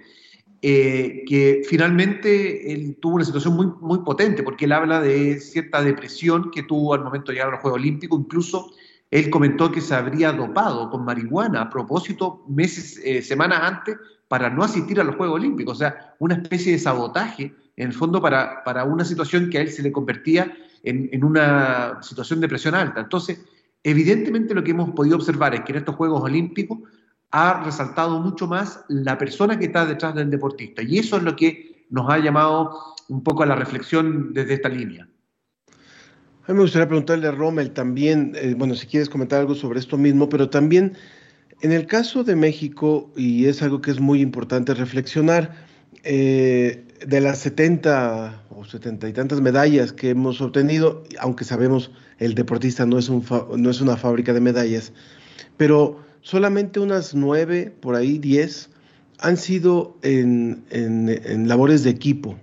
eh, que finalmente él tuvo una situación muy, muy potente, porque él habla de cierta depresión que tuvo al momento de llegar a los Juegos Olímpicos, incluso él comentó que se habría dopado con marihuana a propósito meses, eh, semanas antes para no asistir a los Juegos Olímpicos, o sea, una especie de sabotaje en el fondo para, para una situación que a él se le convertía en, en una situación de presión alta. Entonces, Evidentemente lo que hemos podido observar es que en estos Juegos Olímpicos ha resaltado mucho más la persona que está detrás del deportista y eso es lo que nos ha llamado un poco a la reflexión desde esta línea. A mí me gustaría preguntarle a Rommel también, eh, bueno, si quieres comentar algo sobre esto mismo, pero también en el caso de México, y es algo que es muy importante reflexionar, eh, de las 70 o 70 y tantas medallas que hemos obtenido, aunque sabemos el deportista no es, una fábrica de medallas, pero solamente unas nueve, por ahí diez, han sido en, en, labores de equipo.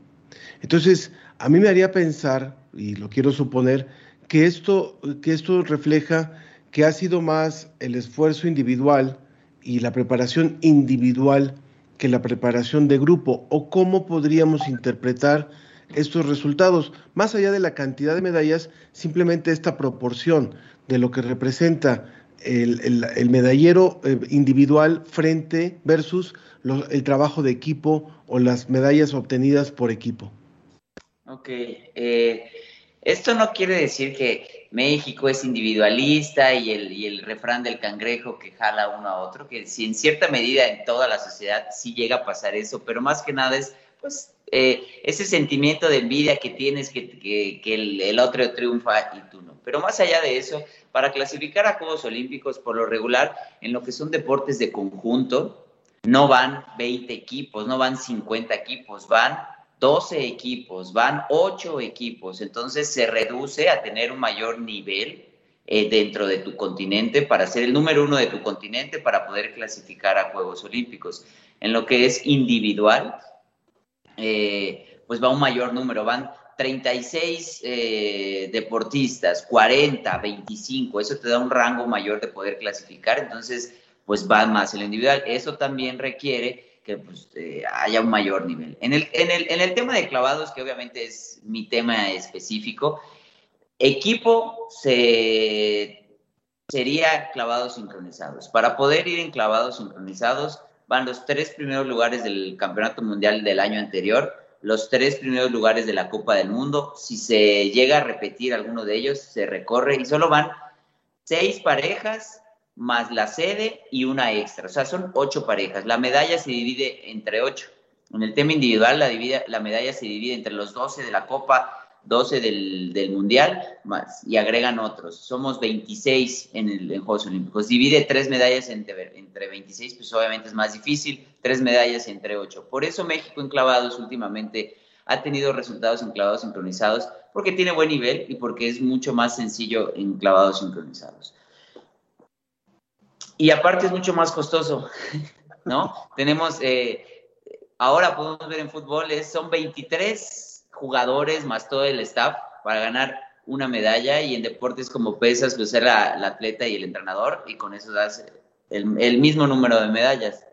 Entonces, a mí me haría pensar, y lo quiero suponer, que esto, que esto refleja que ha sido más el esfuerzo individual y la preparación individual que la preparación de grupo, o cómo podríamos interpretar estos resultados, más allá de la cantidad de medallas, simplemente esta proporción de lo que representa el, medallero eh, individual frente versus el trabajo de equipo o las medallas obtenidas por equipo. Ok, eh, esto no quiere decir que México es individualista y el, y el refrán del cangrejo que jala uno a otro, que si en cierta medida en toda la sociedad sí llega a pasar eso, pero más que nada es pues eh, ese sentimiento de envidia que tienes que, que, el, el, otro triunfa y tú no. Pero más allá de eso, para clasificar a Juegos Olímpicos, por lo regular, en lo que son deportes de conjunto, no van 20 equipos, no van 50 equipos, van 12 equipos, van 8 equipos. Entonces se reduce a tener un mayor nivel eh, dentro de tu continente para ser el número uno de tu continente para poder clasificar a Juegos Olímpicos. En lo que es individual, eh, pues va un mayor número, van 36 eh, deportistas, 40, 25, eso te da un rango mayor de poder clasificar, entonces pues va más el individual. Eso también requiere que pues, eh, haya un mayor nivel. En el, en, el, en el tema de clavados, que obviamente es mi tema específico, equipo se, sería clavados sincronizados. Para poder ir en clavados sincronizados, van los tres primeros lugares del Campeonato Mundial del año anterior, los tres primeros lugares de la Copa del Mundo. Si se llega a repetir alguno de ellos, se recorre y solo van seis parejas más la sede y una extra. O sea, son ocho parejas. La medalla se divide entre ocho. En el tema individual, la, la medalla se divide entre los doce de la Copa 12 del, Mundial, más, y agregan otros. Somos 26 en, el, en Juegos Olímpicos. Divide tres medallas entre, entre 26, pues obviamente es más difícil, tres medallas entre ocho. Por eso México en clavados últimamente ha tenido resultados en clavados sincronizados, porque tiene buen nivel y porque es mucho más sencillo en clavados sincronizados. Y aparte es mucho más costoso, ¿no? Tenemos, eh, ahora podemos ver en fútbol, son 23 jugadores más todo el staff para ganar una medalla y en deportes como pesas, pues ser la, atleta y el entrenador y con eso das el, el, mismo número de medallas.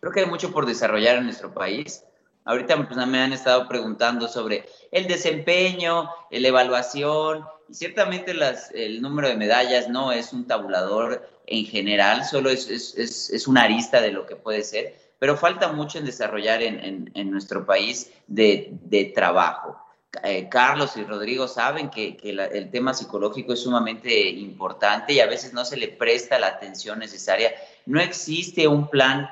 Creo que hay mucho por desarrollar en nuestro país. Ahorita pues, me han estado preguntando sobre el desempeño, la evaluación y ciertamente las, el número de medallas no es un tabulador en general, solo es, es, es, es una arista de lo que puede ser pero falta mucho en desarrollar en, nuestro país de, trabajo. Eh, Carlos y Rodrigo saben que, el tema psicológico es sumamente importante y a veces no se le presta la atención necesaria. No existe un plan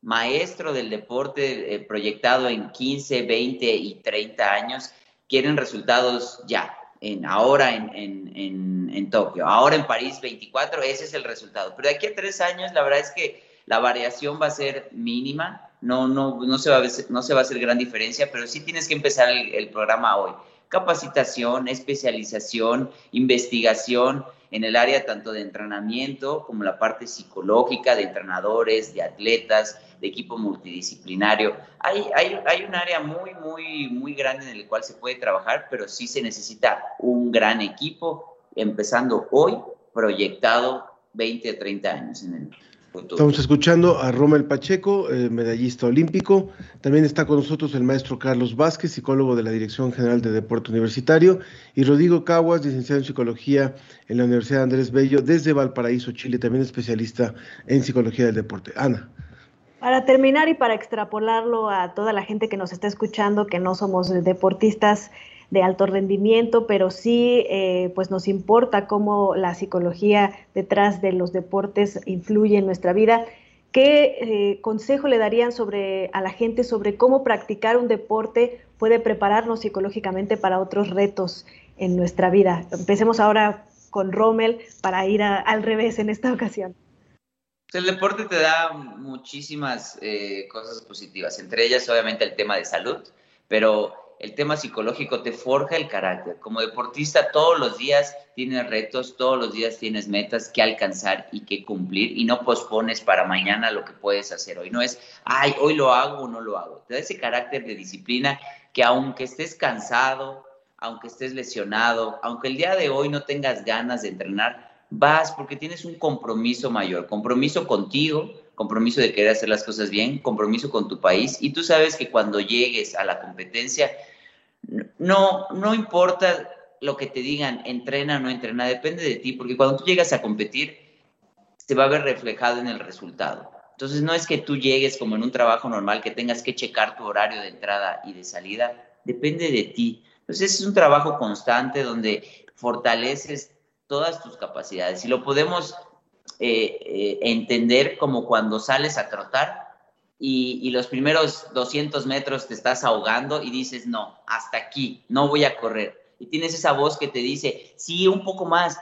maestro del deporte eh, proyectado en 15, 20 y 30 años. Quieren resultados ya, en, ahora en, en, en Tokio, ahora en París 24, ese es el resultado. Pero de aquí a tres años, la verdad es que la variación va a ser mínima, no, no, no, se, va a, no se va a hacer gran diferencia, pero sí tienes que empezar el, programa hoy. Capacitación, especialización, investigación en el área tanto de entrenamiento como la parte psicológica de entrenadores, de atletas, de equipo multidisciplinario. Hay, hay, hay un área muy, muy, muy grande en el cual se puede trabajar, pero sí se necesita un gran equipo, empezando hoy, proyectado 20 a 30 años en el Estamos escuchando a Romel Pacheco, eh, medallista olímpico. También está con nosotros el maestro Carlos Vázquez, psicólogo de la Dirección General de Deporte Universitario, y Rodrigo Caguas, licenciado en Psicología en la Universidad Andrés Bello, desde Valparaíso, Chile, también especialista en Psicología del Deporte. Ana. Para terminar y para extrapolarlo a toda la gente que nos está escuchando, que no somos deportistas, de alto rendimiento, pero sí eh, pues nos importa cómo la psicología detrás de los deportes influye en nuestra vida. ¿Qué eh, consejo le darían a la gente sobre cómo practicar un deporte puede prepararnos psicológicamente para otros retos en nuestra vida. Empecemos ahora con Rommel para ir al revés en esta ocasión. El deporte te da muchísimas eh, cosas positivas, entre ellas obviamente el tema de salud, pero el tema psicológico te forja el carácter. Como deportista todos los días tienes retos, todos los días tienes metas que alcanzar y que cumplir y no pospones para mañana lo que puedes hacer hoy. No es, ay, hoy lo hago o no lo hago. Te da ese carácter de disciplina que aunque estés cansado, aunque estés lesionado, aunque el día de hoy no tengas ganas de entrenar, vas porque tienes un compromiso mayor, compromiso contigo, compromiso de querer hacer las cosas bien, compromiso con tu país y tú sabes que cuando llegues a la competencia no no importa lo que te digan, entrena o no entrena, depende de ti, porque cuando tú llegas a competir se va a ver reflejado en el resultado. Entonces no es que tú llegues como en un trabajo normal que tengas que checar tu horario de entrada y de salida, depende de ti. Entonces es un trabajo constante donde fortaleces todas tus capacidades y lo podemos eh, eh, entender como cuando sales a trotar y, y, los primeros 200 metros te estás ahogando y dices, no, hasta aquí, no voy a correr. Y tienes esa voz que te dice, sí, un poco más,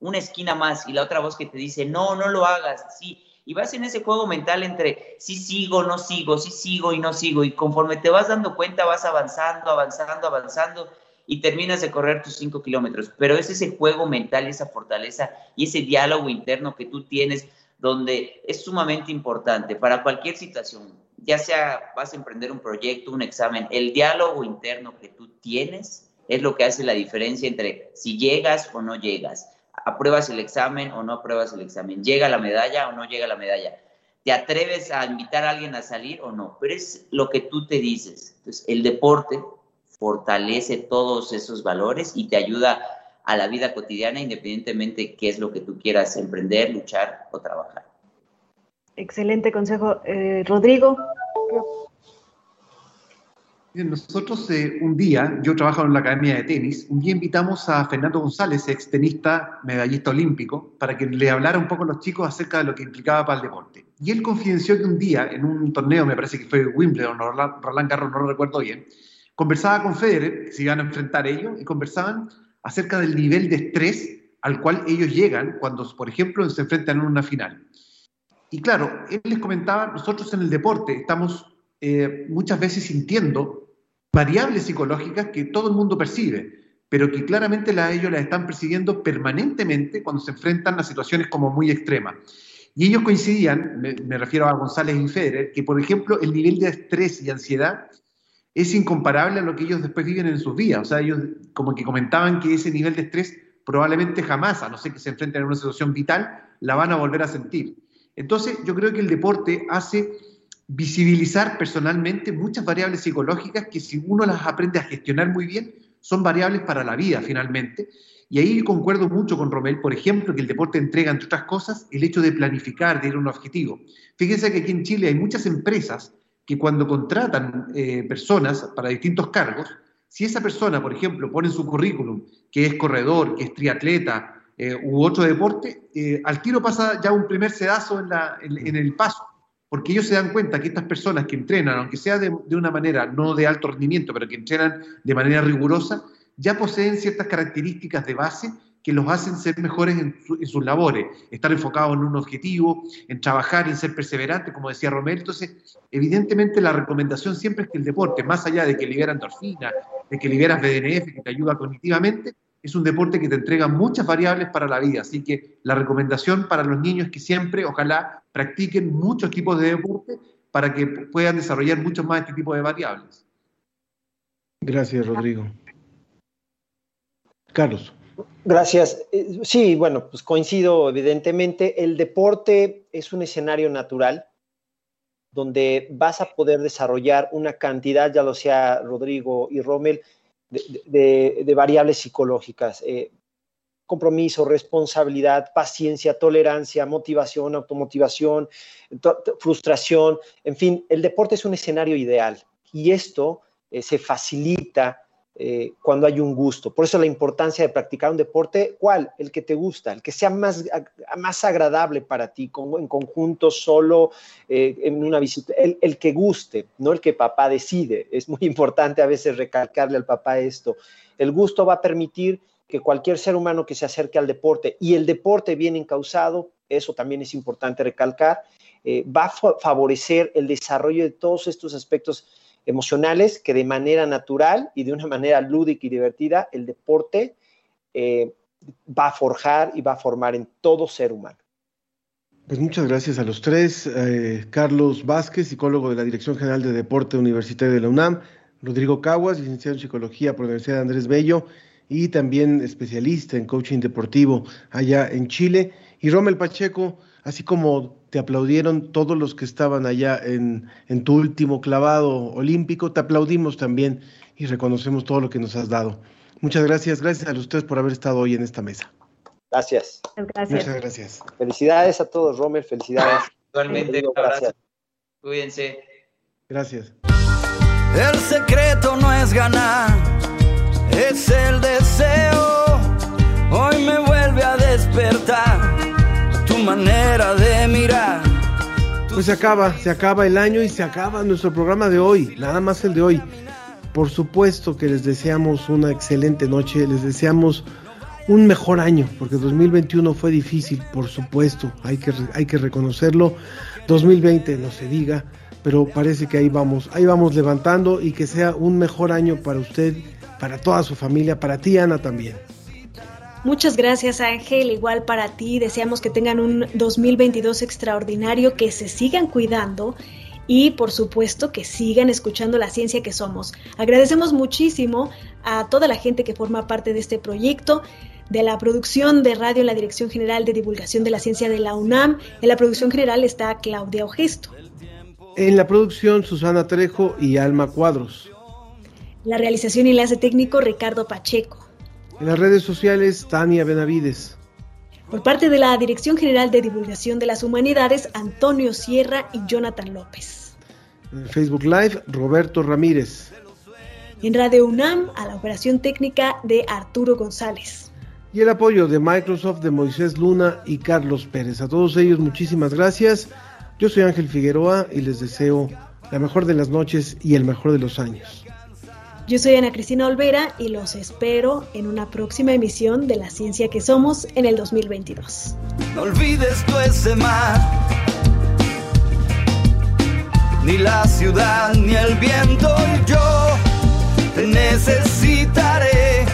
una esquina más, y la otra voz que te dice, no, no lo hagas, sí. Y vas en ese juego mental entre sí sigo, no sigo, sí sigo y no sigo. Y conforme te vas dando cuenta, vas avanzando, avanzando, avanzando y terminas de correr tus cinco kilómetros. Pero es ese juego mental, esa fortaleza y ese diálogo interno que tú tienes donde es sumamente importante para cualquier situación, ya sea vas a emprender un proyecto, un examen, el diálogo interno que tú tienes es lo que hace la diferencia entre si llegas o no llegas, apruebas el examen o no apruebas el examen, llega la medalla o no llega la medalla, te atreves a invitar a alguien a salir o no, pero es lo que tú te dices. Entonces, el deporte fortalece todos esos valores y te ayuda a la vida cotidiana independientemente qué es lo que tú quieras emprender, luchar o trabajar. Excelente consejo. Eh, Rodrigo. Nosotros eh, un día, yo trabajo en la Academia de Tenis, un día invitamos a Fernando González, ex tenista, medallista olímpico, para que le hablara un poco a los chicos acerca de lo que implicaba para el deporte. Y él confidenció que un día, en un torneo, me parece que fue Wimbledon o Roland Garros, no lo recuerdo bien, conversaba con Federer, que se iban a enfrentar ellos, y conversaban acerca del nivel de estrés al cual ellos llegan cuando, por ejemplo, se enfrentan en una final. Y claro, él les comentaba, nosotros en el deporte estamos eh, muchas veces sintiendo variables psicológicas que todo el mundo percibe, pero que claramente la, ellos las están persiguiendo permanentemente cuando se enfrentan a situaciones como muy extremas. Y ellos coincidían, me, me refiero a González y Federer, que por ejemplo el nivel de estrés y ansiedad es incomparable a lo que ellos después viven en sus vidas. O sea, ellos como que comentaban que ese nivel de estrés probablemente jamás, a no ser que se enfrenten a una situación vital, la van a volver a sentir. Entonces, yo creo que el deporte hace visibilizar personalmente muchas variables psicológicas que si uno las aprende a gestionar muy bien, son variables para la vida finalmente. Y ahí concuerdo mucho con Romel, por ejemplo, que el deporte entrega, entre otras cosas, el hecho de planificar, de ir a un objetivo. Fíjense que aquí en Chile hay muchas empresas que cuando contratan eh, personas para distintos cargos, si esa persona, por ejemplo, pone en su currículum que es corredor, que es triatleta eh, u otro deporte, eh, al tiro pasa ya un primer sedazo en, la, en, el paso, porque ellos se dan cuenta que estas personas que entrenan, aunque sea de, de, una manera no de alto rendimiento, pero que entrenan de manera rigurosa, ya poseen ciertas características de base que los hacen ser mejores en, sus labores, estar enfocados en un objetivo, en trabajar, en ser perseverante, como decía Romero. Entonces, evidentemente la recomendación siempre es que el deporte, más allá de que libera endorfina, de que liberas BDNF, que te ayuda cognitivamente, es un deporte que te entrega muchas variables para la vida. Así que la recomendación para los niños es que siempre, ojalá, practiquen muchos tipos de deporte para que puedan desarrollar muchos más este tipo de variables. Gracias, Rodrigo. Carlos. Gracias. Eh, sí, bueno, pues coincido evidentemente. El deporte es un escenario natural donde vas a poder desarrollar una cantidad, ya lo sea Rodrigo y Rommel, de, variables psicológicas. Eh, compromiso, responsabilidad, paciencia, tolerancia, motivación, automotivación, frustración, en fin, el deporte es un escenario ideal y esto eh, se facilita eh, cuando hay un gusto. Por eso la importancia de practicar un deporte, ¿cuál? El que te gusta, el que sea más, más agradable para ti, como en conjunto, solo, eh, en una visita, el, el, que guste, no el que papá decide. Es muy importante a veces recalcarle al papá esto. El gusto va a permitir que cualquier ser humano que se acerque al deporte y el deporte bien encausado, eso también es importante recalcar, eh, va a favorecer el desarrollo de todos estos aspectos emocionales que de manera natural y de una manera lúdica y divertida el deporte eh, va a forjar y va a formar en todo ser humano. Pues muchas gracias a los tres. Eh, Carlos Vázquez, psicólogo de la Dirección General de Deporte Universitario de la UNAM. Rodrigo Caguas, licenciado en Psicología por la Universidad de Andrés Bello y también especialista en coaching deportivo allá en Chile. Y Rommel Pacheco, así como te aplaudieron todos los que estaban allá en, en, tu último clavado olímpico, te aplaudimos también y reconocemos todo lo que nos has dado. Muchas gracias, gracias a ustedes por haber estado hoy en esta mesa. Gracias. gracias. Muchas gracias. Felicidades a todos, Rommel, felicidades. Igualmente, un abrazo. Cuídense. Gracias. El secreto no es ganar, es el deseo. Hoy me despertar manera de mirar. Pues se acaba, se acaba el año y se acaba nuestro programa de hoy, nada más el de hoy. Por supuesto que les deseamos una excelente noche, les deseamos un mejor año, porque 2021 fue difícil, por supuesto, hay que, hay que reconocerlo. 2020 no se diga, pero parece que ahí vamos, ahí vamos levantando y que sea un mejor año para usted, para toda su familia, para ti Ana también. Muchas gracias Ángel, igual para ti, deseamos que tengan un 2022 extraordinario, que se sigan cuidando y por supuesto que sigan escuchando la ciencia que somos. Agradecemos muchísimo a toda la gente que forma parte de este proyecto, de la producción de radio en la Dirección General de Divulgación de la Ciencia de la UNAM. En la producción general está Claudia Ogesto. En la producción Susana Trejo y Alma Cuadros. La realización y enlace técnico Ricardo Pacheco. En las redes sociales, Tania Benavides. Por parte de la Dirección General de Divulgación de las Humanidades, Antonio Sierra y Jonathan López. En Facebook Live, Roberto Ramírez. En Radio UNAM, a la operación técnica de Arturo González. Y el apoyo de Microsoft, de Moisés Luna y Carlos Pérez. A todos ellos, muchísimas gracias. Yo soy Ángel Figueroa y les deseo la mejor de las noches y el mejor de los años. Yo soy Ana Cristina Olvera y los espero en una próxima emisión de La Ciencia que Somos en el 2022. No olvides tú ese mar, ni la ciudad, ni el viento. Yo te necesitaré,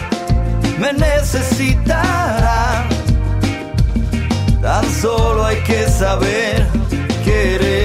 me necesitará. Tan solo hay que saber querer.